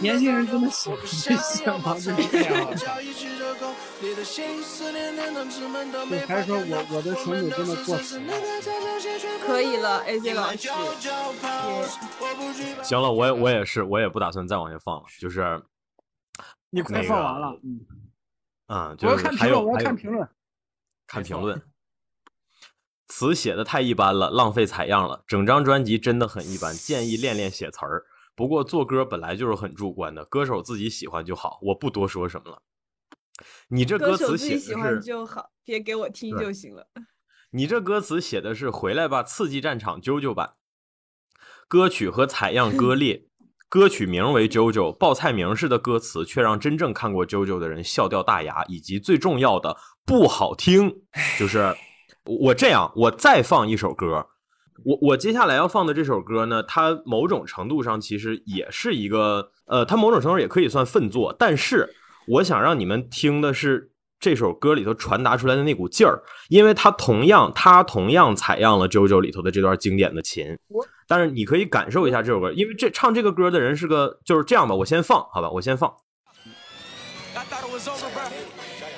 年轻人真的喜欢这些吗？这还是说我我的审美真的过时了？可以了，AZ 老师。行了，我也我也是，我也不打算再往下放了，就是。你快放完了，嗯，啊，我要看评论，我要看评论，看评论。词写的太一般了，浪费采样了。整张专辑真的很一般，建议练练写词儿。不过做歌本来就是很主观的，歌手自己喜欢就好，我不多说什么了。你这歌词写的是就好，别给我听就行了。你这歌词写的是回来吧，刺激战场啾啾版，歌曲和采样割裂。歌曲名为《JoJo》，报菜名似的歌词却让真正看过《JoJo》的人笑掉大牙，以及最重要的不好听。就是我这样，我再放一首歌。我我接下来要放的这首歌呢，它某种程度上其实也是一个，呃，它某种程度也可以算粪作。但是我想让你们听的是这首歌里头传达出来的那股劲儿，因为它同样，它同样采样了《JoJo》里头的这段经典的琴。但是你可以感受一下这首歌，因为这唱这个歌的人是个，就是这样吧，我先放，好吧，我先放。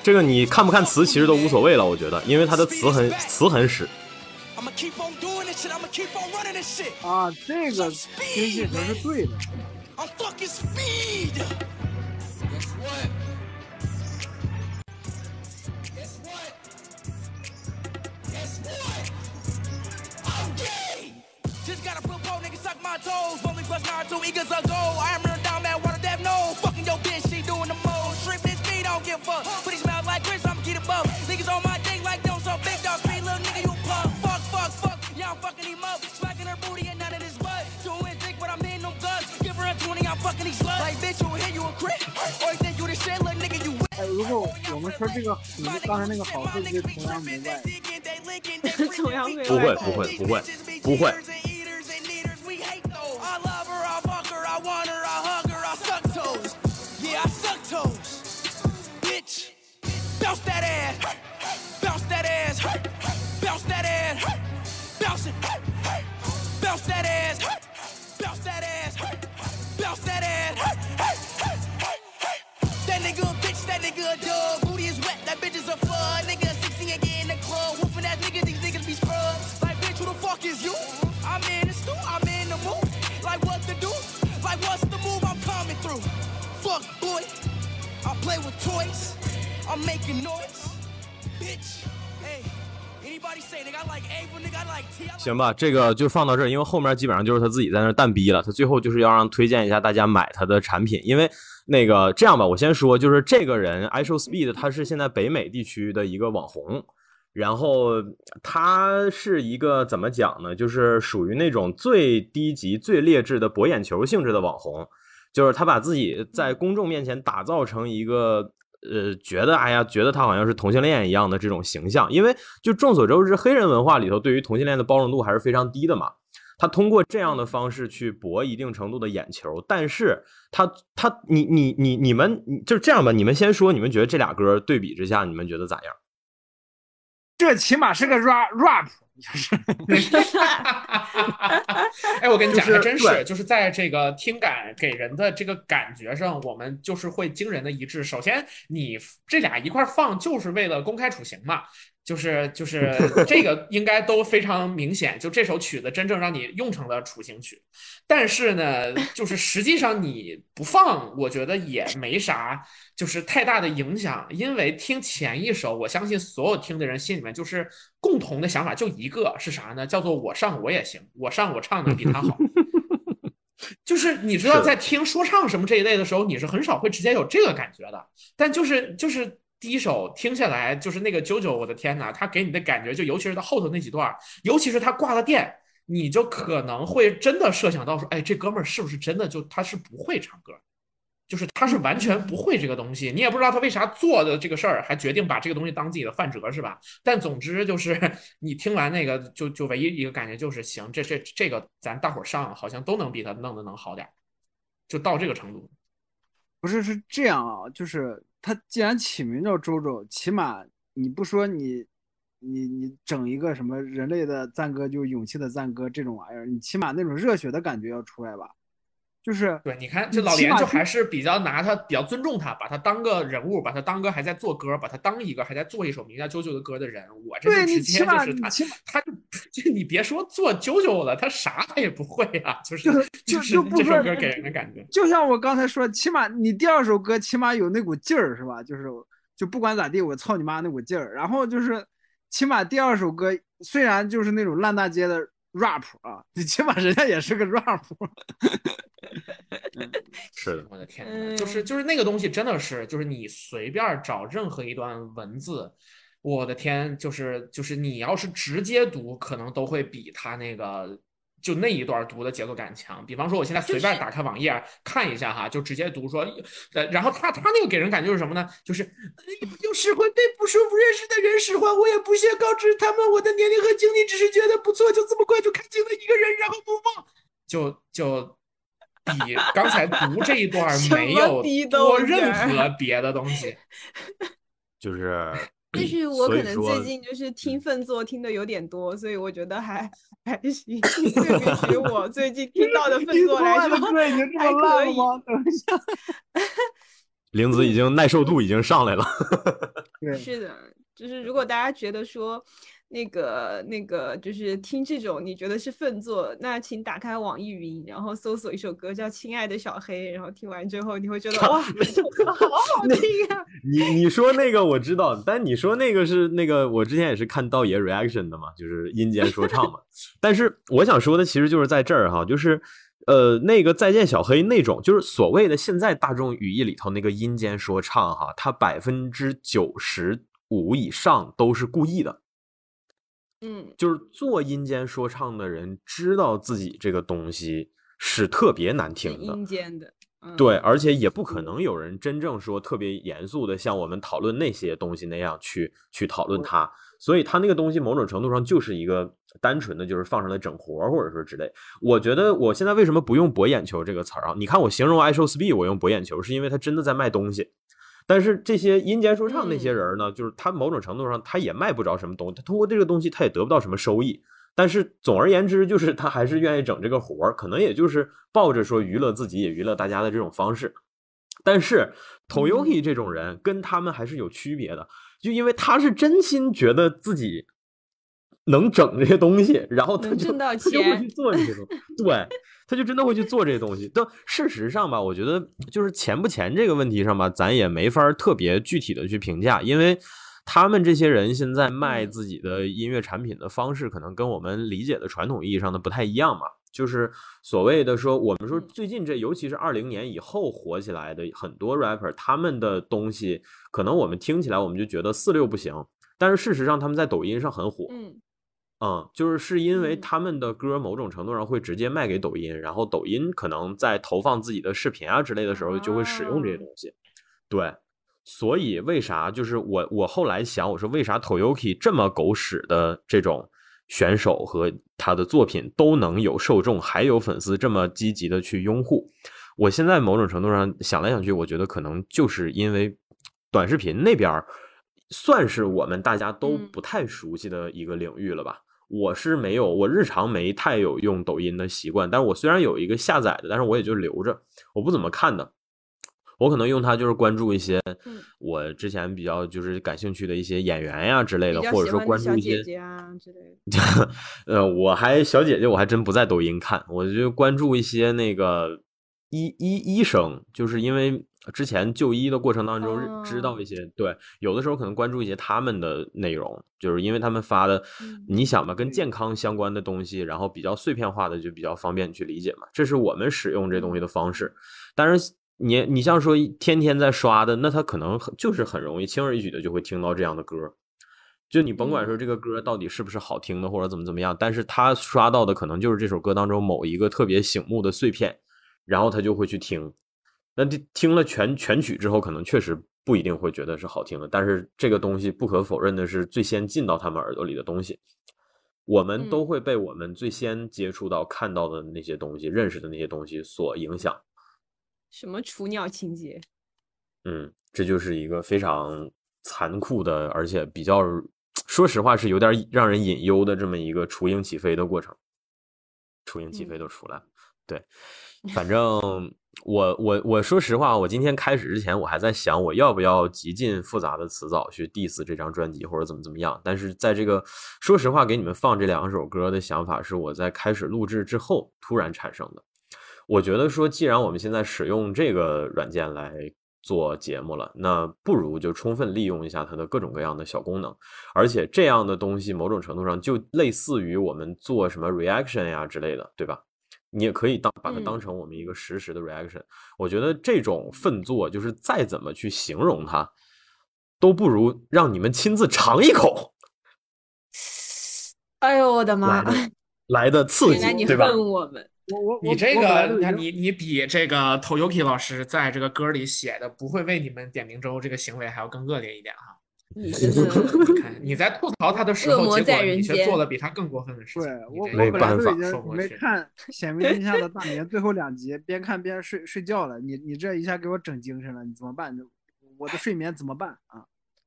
这个你看不看词其实都无所谓了，我觉得，因为他的词很词很屎。啊，这个听起来是对的。Just gotta put pole, nigga, suck my toes. Only nine, two eagles a go. I am real down, man, water death, no. Fucking your bitch, she doing the most. Shrimp this me, don't give fuck. Put his mouth like Chris, I'm getting buff. Niggas on my thing like them, so big dog, speed, little nigga, you punk. Fuck, fuck, fuck. Yeah, I'm fucking him up. Smacking her booty and none of this butt. Two inch dick, but I'm hitting them guts. Give her a 20, I'm fucking these sluts. Like, bitch, you hit you a crit. Or you think you the shit, little nigga, you 如果我们说这个，你们刚才那个好会不会崇洋媚外？崇洋媚外不会不会不会不会。不会不会 it, bounce that ass, bounce that ass, bounce that ass. That nigga a bitch, that nigga a dog. Booty is wet, that bitch is a flood. Nigga 16 and get in the club. Wolfing ass niggas, these niggas be scrubs. Like, bitch, who the fuck is you? I'm in the stool, I'm in the mood. Like, what to do? Like, what's the move I'm coming through? Fuck, boy. I play with toys. I'm making noise. 行吧，这个就放到这儿，因为后面基本上就是他自己在那儿蛋逼了。他最后就是要让推荐一下大家买他的产品，因为那个这样吧，我先说，就是这个人 i s h o w Speed 他是现在北美地区的一个网红，然后他是一个怎么讲呢？就是属于那种最低级、最劣质的博眼球性质的网红，就是他把自己在公众面前打造成一个。呃，觉得哎呀，觉得他好像是同性恋一样的这种形象，因为就众所周知，黑人文化里头对于同性恋的包容度还是非常低的嘛。他通过这样的方式去博一定程度的眼球，但是他他你你你你们就这样吧？你们先说，你们觉得这俩歌对比之下，你们觉得咋样？这起码是个 rap rap，就是 [laughs] 哎，我跟你讲，就是还真对是，就是在这个听感给人的这个感觉上，我们就是会惊人的一致。首先，你这俩一块儿放，就是为了公开处刑嘛。就是就 [laughs] 是这个应该都非常明显，就这首曲子真正让你用成了雏形曲，但是呢，就是实际上你不放，我觉得也没啥，就是太大的影响，因为听前一首，我相信所有听的人心里面就是共同的想法就一个是啥呢？叫做我上我也行，我上我唱的比他好。[laughs] 就是你知道，在听说唱什么这一类的时候，你是很少会直接有这个感觉的。但就是就是第一首听下来，就是那个啾啾，我的天呐，他给你的感觉，就尤其是他后头那几段，尤其是他挂了电，你就可能会真的设想到说，哎，这哥们儿是不是真的就他是不会唱歌，就是他是完全不会这个东西，你也不知道他为啥做的这个事儿，还决定把这个东西当自己的饭辙，是吧？但总之就是 [laughs] 你听完那个，就就唯一一个感觉就是，行，这这这个咱大伙上好像都能比他弄得能好点儿，就到这个程度。不是是这样啊，就是他既然起名叫周周，起码你不说你你你整一个什么人类的赞歌，就勇气的赞歌这种玩意儿，你起码那种热血的感觉要出来吧？就是对，你看这老连就还是比较拿他比较尊重他，把他当个人物，把他当个还在做歌，把他当一个还在做一首名叫《啾啾》的歌的人。我这就直接就是他他就就你别说做啾啾了，他啥他也不会啊，就是就是这首歌给人的感觉。就像我刚才说，起码你第二首歌起码有那股劲儿，是吧？就是就不管咋地，我操你妈那股劲儿。然后就是起码第二首歌虽然就是那种烂大街的 rap 啊，你起码人家也是个 rap。[laughs] 是的，我的天呐，就是就是那个东西真的是，就是你随便找任何一段文字，我的天，就是就是你要是直接读，可能都会比他那个就那一段读的节奏感强。比方说，我现在随便打开网页看一下哈，就直接读说，呃，然后他他那个给人感觉是什么呢？就是呃有时会被不熟不认识的人使唤，我也不屑告知他们我的年龄和经历，只是觉得不错，就这么快就看清了一个人，然后不忘，就就。比刚才读这一段 [laughs] 没有多任何别的东西。[laughs] 就是就是我可能最近就是听粪作听的有点多，所以我觉得还还行。[laughs] 对比起我最近听到的粪作来说，[laughs] 还可以。烂了吗？等一下，[laughs] 玲子已经耐受度已经上来了。对，是的，就是如果大家觉得说那个那个就是听这种你觉得是粪作，那请打开网易云，然后搜索一首歌叫《亲爱的小黑》，然后听完之后你会觉得 [laughs] 哇，这首歌好好听啊！[laughs] 你你说那个我知道，但你说那个是那个，我之前也是看道爷 reaction 的嘛，就是阴间说唱嘛。但是我想说的其实就是在这儿哈，就是呃那个再见小黑那种，就是所谓的现在大众语义里头那个阴间说唱哈，它百分之九十五以上都是故意的。嗯，就是做阴间说唱的人知道自己这个东西是特别难听的，阴间的，嗯对，而且也不可能有人真正说特别严肃的像我们讨论那些东西那样去去讨论它，所以它那个东西某种程度上就是一个单纯的就是放上来整活或者说之类。我觉得我现在为什么不用博眼球这个词儿啊？你看我形容 i s h o w speed 我用博眼球，是因为它真的在卖东西。但是这些阴间说唱那些人呢，就是他某种程度上他也卖不着什么东西，他通过这个东西他也得不到什么收益。但是总而言之，就是他还是愿意整这个活儿，可能也就是抱着说娱乐自己也娱乐大家的这种方式。但是 Toyoki 这种人跟他们还是有区别的，就因为他是真心觉得自己能整这些东西，然后他就会去做这些东西，对，他就真的会去做这些东西。但事实上吧，我觉得就是钱不钱这个问题上吧，咱也没法儿特别具体的去评价，因为他们这些人现在卖嗯自己的音乐产品的方式，可能跟我们理解的传统意义上的不太一样嘛。就是所谓的说，我们说嗯最近这，尤其是二零年以后火起来的很多 rapper，他们的东西，可能我们听起来我们就觉得四六不行，但是事实上他们在抖音上很火。嗯嗯，就是是因为嗯他们的歌某种程度上会直接卖给抖音，然后抖音可能在投放自己的视频啊之类的时候就会使用这些啊东西。对，所以为啥就是我我后来想，我说为啥 Toyoki 这么狗屎的这种选手和他的作品都能有受众，还有粉丝这么积极的去拥护？我现在某种程度上想来想去，我觉得可能就是因为短视频那边儿算是我们大家都嗯不太熟悉的一个领域了吧。我是没有，我日常没太有用抖音的习惯，但是我虽然有一个下载的，但是我也就留着，我不怎么看的。我可能用它就是关注一些嗯我之前比较就是感兴趣的一些演员呀之类的，或者说关注一些姐姐啊之类的。[laughs] 呃，我还小姐姐，我还真不在抖音看，我就关注一些那个医医医生，就是因为之前就医的过程当中知道哦一些，对，有的时候可能关注一些他们的内容，就是因为他们发的，嗯你想吧，跟健康相关的东西，然后比较碎片化的，就比较方便你去理解嘛，这是我们使用这东西的方式。但是你你像说天天在刷的，那他可能就是很容易轻而易举的就会听到这样的歌。就你甭管说嗯这个歌到底是不是好听的，或者怎么怎么样，但是他刷到的可能就是这首歌当中某一个特别醒目的碎片，然后他就会去听。那听听了全全曲之后，可能确实不一定会觉得是好听的，但是这个东西不可否认的是最先进到他们耳朵里的东西。我们都嗯会被我们最先接触到、看到的那些东西、认识的那些东西所影响。什么雏鸟情节？嗯，这就是一个非常残酷的，而且比较，说实话是有点让人隐忧的这么一个雏鹰起飞的过程。雏鹰起飞嗯都出来了，对，反正我我我说实话，我今天开始之前，我还在想我要不要极尽复杂的词藻去 diss 这张专辑或者怎么怎么样。但是在这个说实话给你们放这两首歌的想法，是我在开始录制之后突然产生的。我觉得说，既然我们现在使用这个软件来做节目了，那不如就充分利用一下它的各种各样的小功能。而且这样的东西，某种程度上就类似于我们做什么 reaction 呀之类的，对吧？你也可以当把它当嗯成我们一个实时的 reaction。我觉得这种粪作，就是再怎么去形容它，都不如让你们亲自尝一口 [laughs] 哎呦我的妈来！的刺激对吧？恨我们，我我你这个，你你比这个 Toyoki 老师在这个歌里写的不会为你们点名周这个行为还要更恶劣一点哈。你真的你你在吐槽他的时候，结果你却做了比他更过分的事对情。你我我本来办法都已经说不过去准备看 [laughs]《显微镜下的大年》最后两集，边看边睡睡觉了。你你这一下给我整精神了，你怎么办？我的睡眠怎么办啊？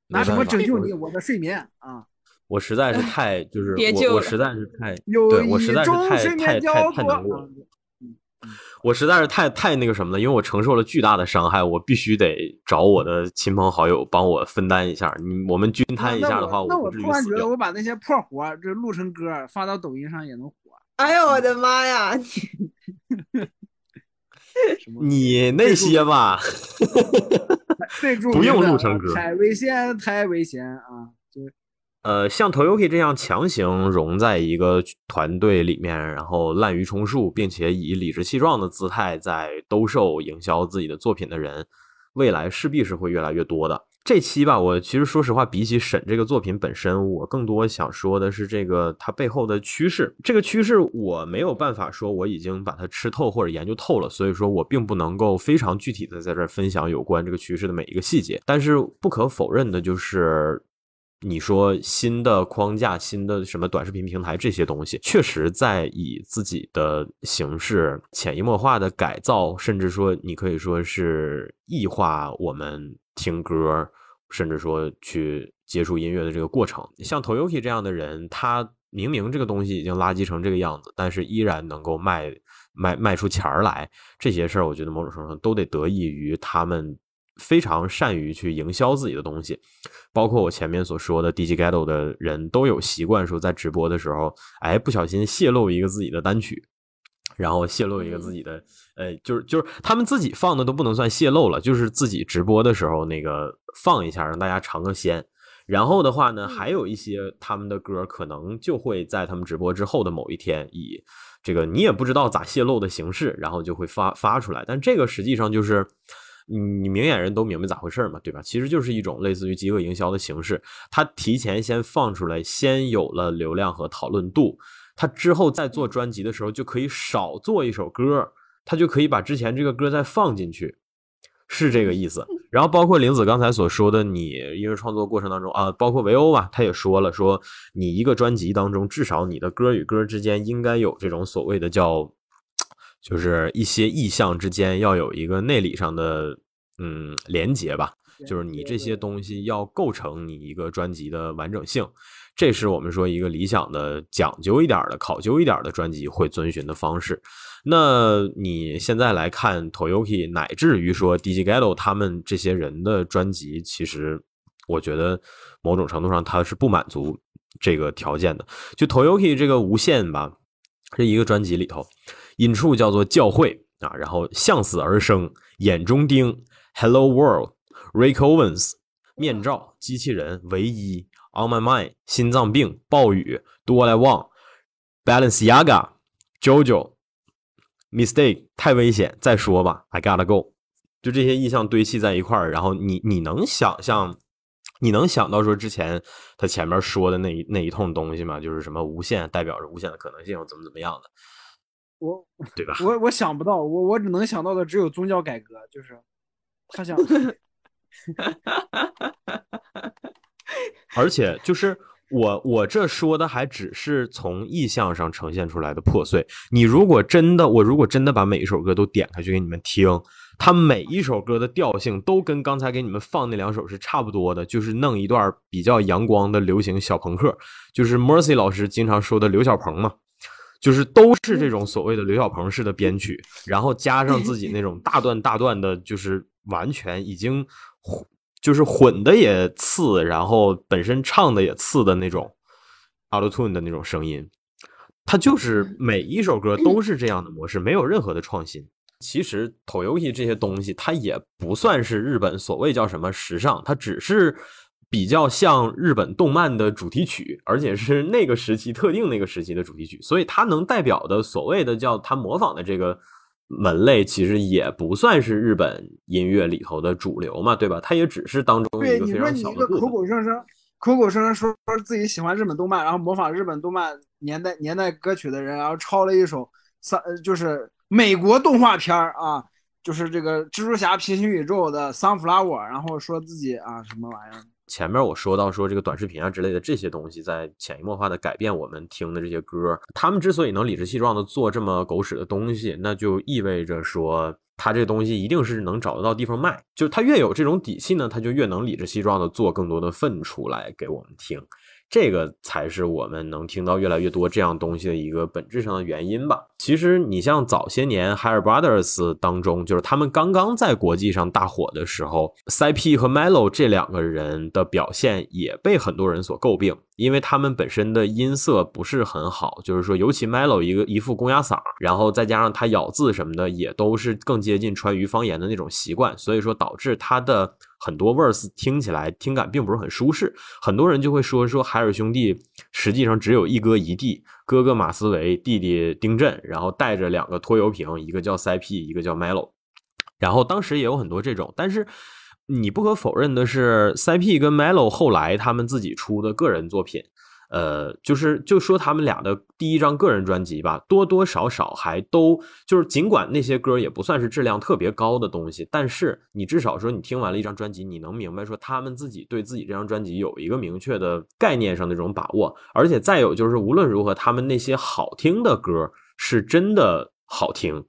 拿什么拯救你我的睡眠啊？[laughs] 我实在是 [laughs] 太就是我我实在是太有对我实在是太太太难过。我实在是太太那个什么了，因为我承受了巨大的伤害，我必须得找我的亲朋好友帮我分担一下。你我们均摊一下的话，我那我不至于突然觉得。我把那些破活儿这录成歌发到抖音上也能火。哎呦我的妈呀！[laughs] 你你那些吧，[laughs] 最著不用名的录成歌太危险，太危险啊！呃，像 Toyoki 这样强行融在一个团队里面，然后滥竽充数，并且以理直气壮的姿态在兜售营销自己的作品的人，未来势必是会越来越多的。这期吧，我其实说实话，比起审这个作品本身，我更多想说的是这个它背后的趋势。这个趋势我没有办法说我已经把它吃透或者研究透了，所以说我并不能够非常具体的在这儿分享有关这个趋势的每一个细节。但是不可否认的就是。你说新的框架、新的什么短视频平台这些东西，确实在以自己的形式潜移默化的改造，甚至说你可以说是异化我们听歌，甚至说去接触音乐的这个过程。像 Toyoki 这样的人，他明明这个东西已经垃圾成这个样子，但是依然能够卖卖卖出钱儿来，这些事儿，我觉得某种程度上都得得益于他们。非常善于去营销自己的东西，包括我前面所说的 DJ Ghetto 的人都有习惯说在直播的时候，哎，不小心泄露一个自己的单曲，然后泄露一个自己的，呃，就是就是他们自己放的都不能算泄露了，就是自己直播的时候那个放一下让大家尝个鲜。然后的话呢，还有一些他们的歌可能就会在他们直播之后的某一天，以这个你也不知道咋泄露的形式，然后就会发发出来。但这个实际上就是。你明眼人都明白咋回事嘛，对吧？其实就是一种类似于饥饿营销的形式，它提前先放出来，先有了流量和讨论度，它之后再做专辑的时候就可以少做一首歌，它就可以把之前这个歌再放进去，是这个意思。然后包括玲子刚才所说的，你音乐创作过程当中啊，包括维欧吧，他也说了，说你一个专辑当中至少你的歌与歌之间应该有这种所谓的叫。就是一些意象之间要有一个内里上的嗯连接吧，就是你这些东西要构成你一个专辑的完整性，这是我们说一个理想的讲究一点的考究一点的专辑会遵循的方式。那你现在来看 Toyoki 乃至于说 DJ Ghetto 他们这些人的专辑，其实我觉得某种程度上他是不满足这个条件的。就 Toyoki 这个无限吧，这一个专辑里头。引处叫做教会啊，然后向死而生，眼中钉，Hello World，Rick Owens，面罩，机器人，唯一，On My Mind，心脏病，暴雨，Do What I Want，Balenciaga，JoJo，Mistake，太危险，再说吧，I Gotta Go，就这些意象堆砌在一块儿，然后你你能想象，你能想到说之前他前面说的那一那一通东西吗？就是什么无限代表着无限的可能性，怎么怎么样的。我对吧？我我想不到，我我只能想到的只有宗教改革，就是他想，[laughs] 而且就是我我这说的还只是从意象上呈现出来的破碎。你如果真的，我如果真的把每一首歌都点开去给你们听，它每一首歌的调性都跟刚才给你们放那两首是差不多的，就是弄一段比较阳光的流行小朋克，就是 Mercy 老师经常说的刘小鹏嘛。就是都是这种所谓的刘小鹏式的编曲，然后加上自己那种大段大段的，就是完全已经就是混的也次，然后本身唱的也次的那种 auto tune 的那种声音，它就是每一首歌都是这样的模式，没有任何的创新。其实 Toyoki 这些东西，它也不算是日本所谓叫什么时尚，它只是。比较像日本动漫的主题曲，而且是那个时期特定那个时期的主题曲，所以它能代表的所谓的叫它模仿的这个门类，其实也不算是日本音乐里头的主流嘛，对吧？它也只是当中一个非常小的口口声声、口口声声说说自己喜欢日本动漫，然后模仿日本动漫年代年代歌曲的人，然后抄了一首三就是美国动画片儿啊，就是这个蜘蛛侠平行宇宙的 Sunflower，然后说自己啊什么玩意儿。前面我说到说这个短视频啊之类的这些东西，在潜移默化的改变我们听的这些歌。他们之所以能理直气壮的做这么狗屎的东西，那就意味着说，他这东西一定是能找得到地方卖。就他越有这种底气呢，他就越能理直气壮的做更多的粪出来给我们听。这个才是我们能听到越来越多这样东西的一个本质上的原因吧。其实你像早些年 Higher Brothers 当中，就是他们刚刚在国际上大火的时候，CP 和 Melo 这两个人的表现也被很多人所诟病，因为他们本身的音色不是很好，就是说，尤其 Melo 一个一副公鸭嗓，然后再加上他咬字什么的也都是更接近川渝方言的那种习惯，所以说导致他的。很多 verse 听起来听感并不是很舒适，很多人就会说说海尔兄弟实际上只有一哥一弟，哥哥马思唯，弟弟丁震，然后带着两个拖油瓶，一个叫 CP，一个叫 Melo，然后当时也有很多这种，但是你不可否认的是，CP 跟 Melo 后来他们自己出的个人作品，呃，就是就说他们俩的第一张个人专辑吧，多多少少还都就是，尽管那些歌也不算是质量特别高的东西，但是你至少说你听完了一张专辑，你能明白说他们自己对自己这张专辑有一个明确的概念上的这种把握，而且再有就是无论如何，他们那些好听的歌是真的好听。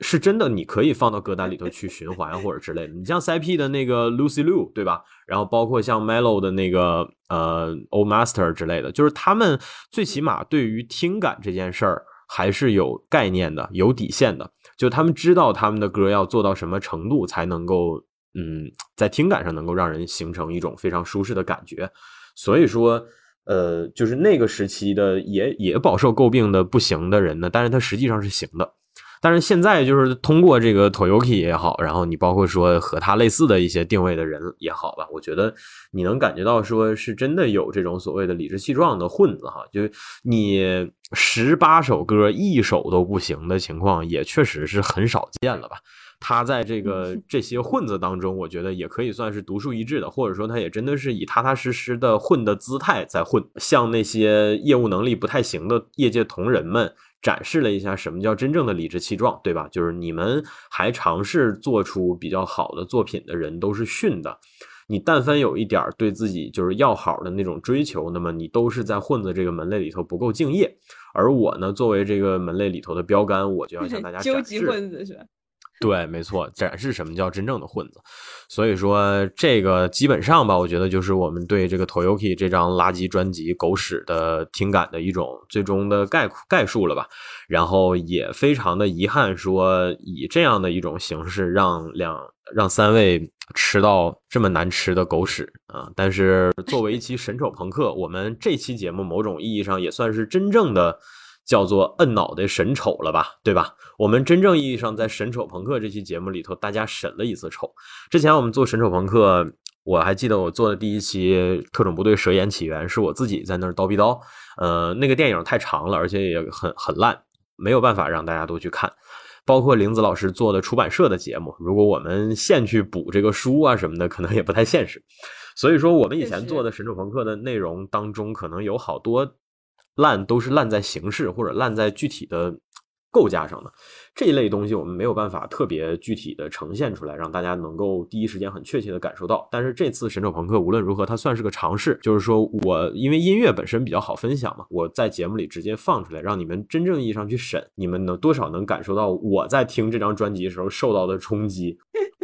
是真的，你可以放到歌单里头 [laughs] 去循环或者之类的。你像 CP 的那个 Lucy Liu，对吧？然后包括像 Melo 的那个呃 Old Master 之类的，就是他们最起码对于听感这件事儿还是有概念的、有底线的。就他们知道他们的歌要做到什么程度才能够，嗯，在听感上能够让人形成一种非常舒适的感觉。所以说，呃，就是那个时期的也也饱受诟病的不行的人呢，但是他实际上是行的。但是现在就是通过这个 Toyoki 也好，然后你包括说和他类似的一些定位的人也好吧，我觉得你能感觉到说是真的有这种所谓的理直气壮的混子哈，就你十八首歌一首都不行的情况也确实是很少见了吧。他在这个这些混子当中，我觉得也可以算是独树一帜的，或者说他也真的是以踏踏实实的混的姿态在混，像那些业务能力不太行的业界同仁们。展示了一下什么叫真正的理直气壮，对吧？就是你们还尝试做出比较好的作品的人都是逊的。你但凡有一点对自己就是要好的那种追求，那么你都是在混子这个门类里头不够敬业。而我呢，作为这个门类里头的标杆，我就要向 [laughs] 大家究极混子是吧？对，没错，展示什么叫真正的混子。所以说，这个基本上吧，我觉得就是我们对这个 Toyoki 这张垃圾专辑狗屎的听感的一种最终的概概述了吧。然后也非常的遗憾，说以这样的一种形式让两让三位吃到这么难吃的狗屎啊。但是作为一期神丑朋克，我们这期节目某种意义上也算是真正的。叫做摁脑袋审丑了吧，对吧？我们真正意义上在审丑朋克这期节目里头，大家审了一次丑。之前我们做审丑朋克，我还记得我做的第一期特种部队蛇眼起源，是我自己在那儿叨逼叨。呃，那个电影太长了，而且也很很烂，没有办法让大家都去看。包括玲子老师做的出版社的节目，如果我们现去补这个书啊什么的，可能也不太现实。所以说，我们以前做的神丑朋克的内容当中，可能有好多。烂都是烂在形式或者烂在具体的构架上的这一类东西，我们没有办法特别具体的呈现出来，让大家能够第一时间很确切的感受到。但是这次神手朋克无论如何，它算是个尝试，就是说我因为音乐本身比较好分享嘛，我在节目里直接放出来，让你们真正意义上去审，你们能多少能感受到我在听这张专辑的时候受到的冲击，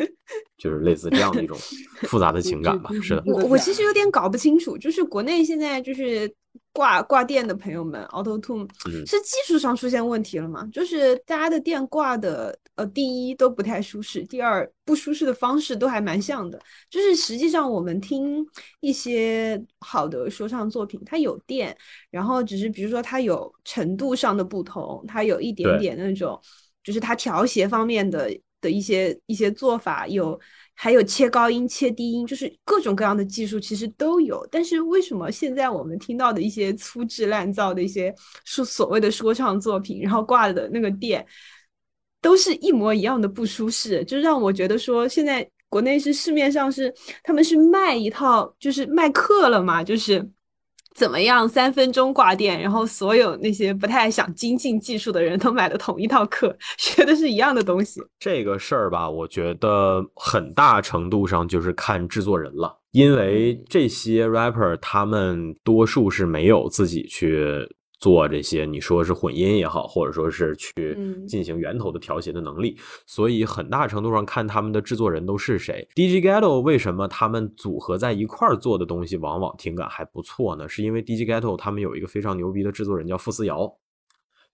[laughs] 就是类似这样的一种复杂的情感吧。[laughs] 是的，我我其实有点搞不清楚，就是国内现在就是。挂挂电的朋友们，Auto Tune 是技术上出现问题了吗？就是大家的电挂的，呃，第一都不太舒适，第二不舒适的方式都还蛮像的。就是实际上我们听一些好的说唱作品，它有电，然后只是比如说它有程度上的不同，它有一点点那种，就是它调谐方面的的一些一些做法有。还有切高音、切低音，就是各种各样的技术其实都有。但是为什么现在我们听到的一些粗制滥造的一些说所谓的说唱作品，然后挂的那个店，都是一模一样的不舒适，就让我觉得说现在国内是市面上是他们是卖一套，就是卖课了嘛，就是。怎么样？三分钟挂电，然后所有那些不太想精进技术的人都买了同一套课，[laughs] 学的是一样的东西。这个事儿吧，我觉得很大程度上就是看制作人了，因为这些 rapper 他们多数是没有自己去。做这些，你说是混音也好，或者说是去进行源头的调谐的能力，所以很大程度上看他们的制作人都是谁。DJ Ghetto 为什么他们组合在一块儿做的东西往往听感还不错呢？是因为 DJ Ghetto 他们有一个非常牛逼的制作人叫傅思瑶，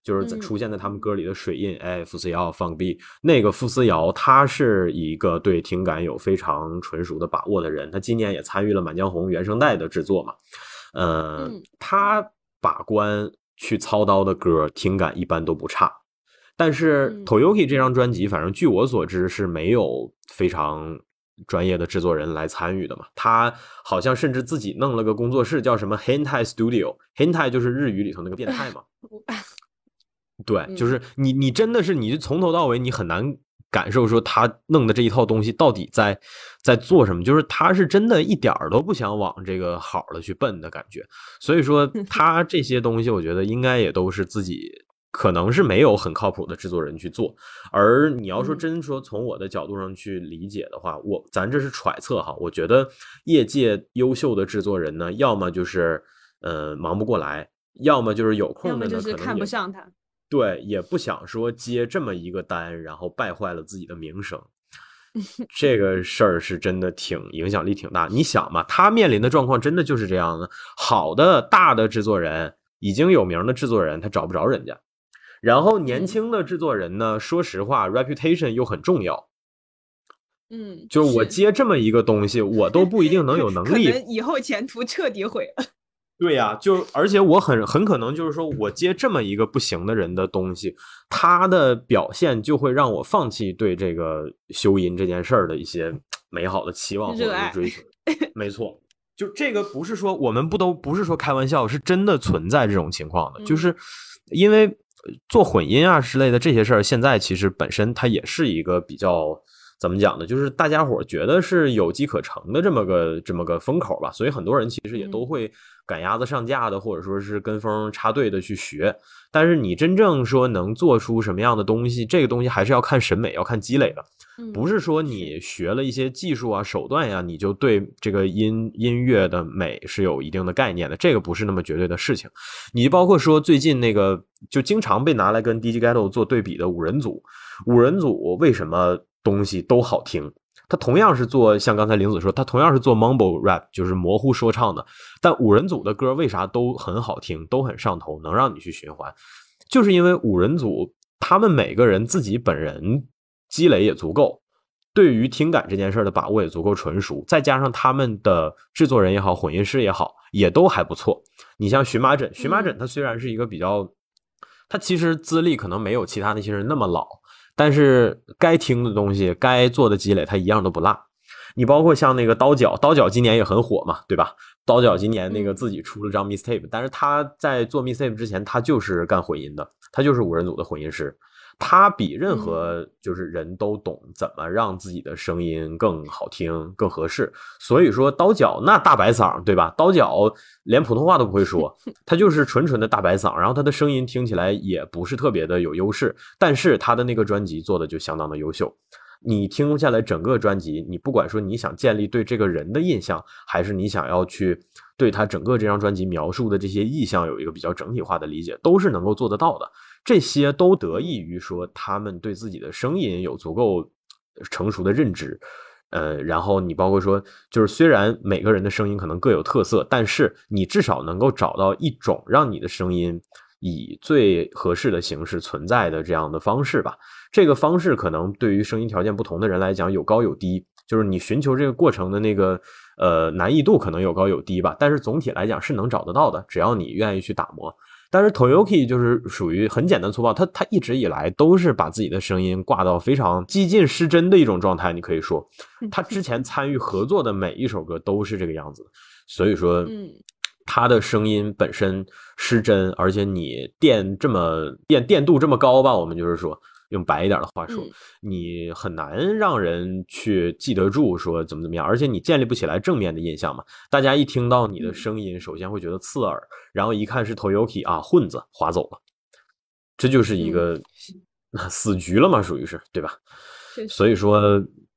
就是出现在他们歌里的水印，哎，傅思瑶放 B，那个傅思瑶他是一个对听感有非常纯熟的把握的人，他今年也参与了《满江红》原声带的制作嘛，呃，他。把关去操刀的歌，听感一般都不差。但是 Toyoki 这张专辑，反正据我所知是没有非常专业的制作人来参与的嘛。他好像甚至自己弄了个工作室，叫什么 Hentai Studio。Hentai 就是日语里头那个变态嘛。[laughs] [laughs] 对，就是你，你真的是你从头到尾你很难感受说他弄的这一套东西到底在在做什么，就是他是真的一点儿都不想往这个好的去奔的感觉。所以说他这些东西，我觉得应该也都是自己可能是没有很靠谱的制作人去做。而你要说嗯真说从我的角度上去理解的话，我咱这是揣测哈，我觉得业界优秀的制作人呢，要么就是呃忙不过来，要么就是有空的呢，就是看可能看不上他。对，也不想说接这么一个单，然后败坏了自己的名声。[laughs] 这个事儿是真的挺影响力挺大。你想嘛，他面临的状况真的就是这样的。好的大的制作人，已经有名的制作人，他找不着人家。然后年嗯轻的制作人呢，说实话，reputation 又很重要。嗯，就是我接这么一个东西，我都不一定能 [laughs] 有能可力能以后前途彻底毁了。对呀、就而且我很很可能就是说我接这么一个不行的人的东西，他的表现就会让我放弃对这个修音这件事儿的一些美好的期望或者是追求。[laughs] 没错，就这个不是说我们不都不是说开玩笑，是真的存在这种情况的，就嗯是因为做混音啊之类的这些事儿，现在其实本身它也是一个比较。怎么讲呢？就是大家伙觉得是有机可乘的这么个这么个风口吧，所以很多人其实也都嗯会赶鸭子上架的，或者说是跟风插队的去学。但是你真正说能做出什么样的东西，这个东西还是要看审美，要看积累的。不是说你学了一些技术啊、手段呀、你就对这个音音乐的美是有一定的概念的，这个不是那么绝对的事情。你包括说最近那个就经常被拿来跟 DJ Ghetto 做对比的五人组，五人组为什么东西都好听？他同样是做像刚才玲子说，他同样是做 mumble rap，就是模糊说唱的，但五人组的歌为啥都很好听，都很上头，能让你去循环？就是因为五人组他们每个人自己本人积累也足够，对于听感这件事的把握也足够纯熟，再加上他们的制作人也好，混音师也好，也都还不错。你像荨麻疹，荨麻疹他虽然是一个比较，他其实资历可能没有其他那些人那么老，但是该听的东西、该做的积累，它一样都不落。你包括像那个刀角，刀角今年也很火嘛，对吧？刀角今年那个嗯自己出了张 mistape，、但是他在做 mistape 之前，他就是干混音的，他就是五人组的混音师。他比任何就是人都懂怎么让自己的声音更好听、更合适。所以说，刀角那大白嗓，对吧？刀角连普通话都不会说，[laughs] 他就是纯纯的大白嗓，然后他的声音听起来也不是特别的有优势，但是他的那个专辑做的就相当的优秀。你听下来整个专辑，你不管说你想建立对这个人的印象，还是你想要去对他整个这张专辑描述的这些意象有一个比较整体化的理解，都是能够做得到的。这些都得益于说他们对自己的声音有足够成熟的认知。呃，然后你包括说，就是虽然每个人的声音可能各有特色，但是你至少能够找到一种让你的声音以最合适的形式存在的这样的方式吧。这个方式可能对于声音条件不同的人来讲有高有低，就是你寻求这个过程的那个呃难易度可能有高有低吧，但是总体来讲是能找得到的，只要你愿意去打磨。但是 Toyoki 就是属于很简单粗暴，他他一直以来都是把自己的声音挂到非常激进失真的一种状态，你可以说，他之前参与合作的每一首歌都是这个样子，所以说，嗯，他的声音本身失真，而且你电这么电电度这么高吧，我们就是说。用白一点的话说，嗯。你很难让人去记得住说怎么怎么样，而且你建立不起来正面的印象嘛。大家一听到你的声音，首先会觉得刺耳，然后一看是 Toyoki 啊，混子划走了，这就是一个 [laughs] 死局了嘛，属于是对吧？所以说，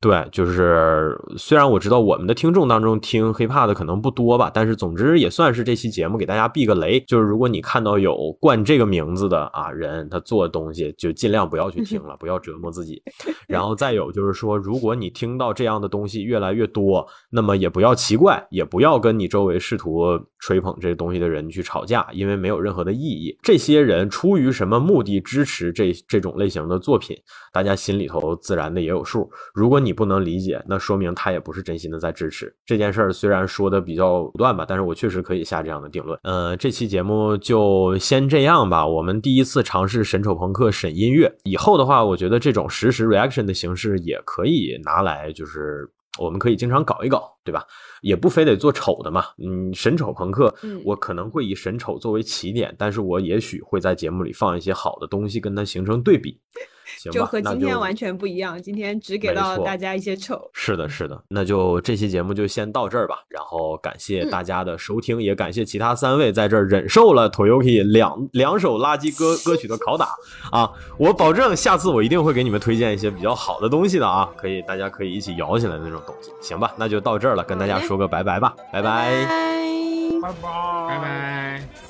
对，就是虽然我知道我们的听众当中听 hiphop 的可能不多吧，但是总之也算是这期节目给大家避个雷。就是如果你看到有冠这个名字的啊人，他做的东西就尽量不要去听了，不要折磨自己。[laughs] 然后再有就是说，如果你听到这样的东西越来越多，那么也不要奇怪，也不要跟你周围试图吹捧这个东西的人去吵架，因为没有任何的意义。这些人出于什么目的支持这这种类型的作品，大家心里头自然的也有数。如果你不能理解，那说明他也不是真心的在支持这件事儿。虽然说的比较武断吧，但是我确实可以下这样的定论。呃，这期节目就先这样吧。我们第一次尝试神丑朋克审音乐，以后的话，我觉得这种实时 reaction 的形式也可以拿来，就是我们可以经常搞一搞，对吧？也不非得做丑的嘛。嗯，神丑朋克，嗯我可能会以神丑作为起点，但是我也许会在节目里放一些好的东西，跟它形成对比。行吧，就和今天完全不一样。今天只给到大家一些丑。是的，是的，那就这期节目就先到这儿吧。然后感谢嗯大家的收听，也感谢其他三位在这儿忍受了 Toyoki 两两首垃圾歌歌曲的拷打啊！我保证下次我一定会给你们推荐一些比较好的东西的啊，可以大家可以一起摇起来的那种东西，行吧？那就到这儿了，跟大家说个拜拜吧，拜拜。拜。拜拜拜拜。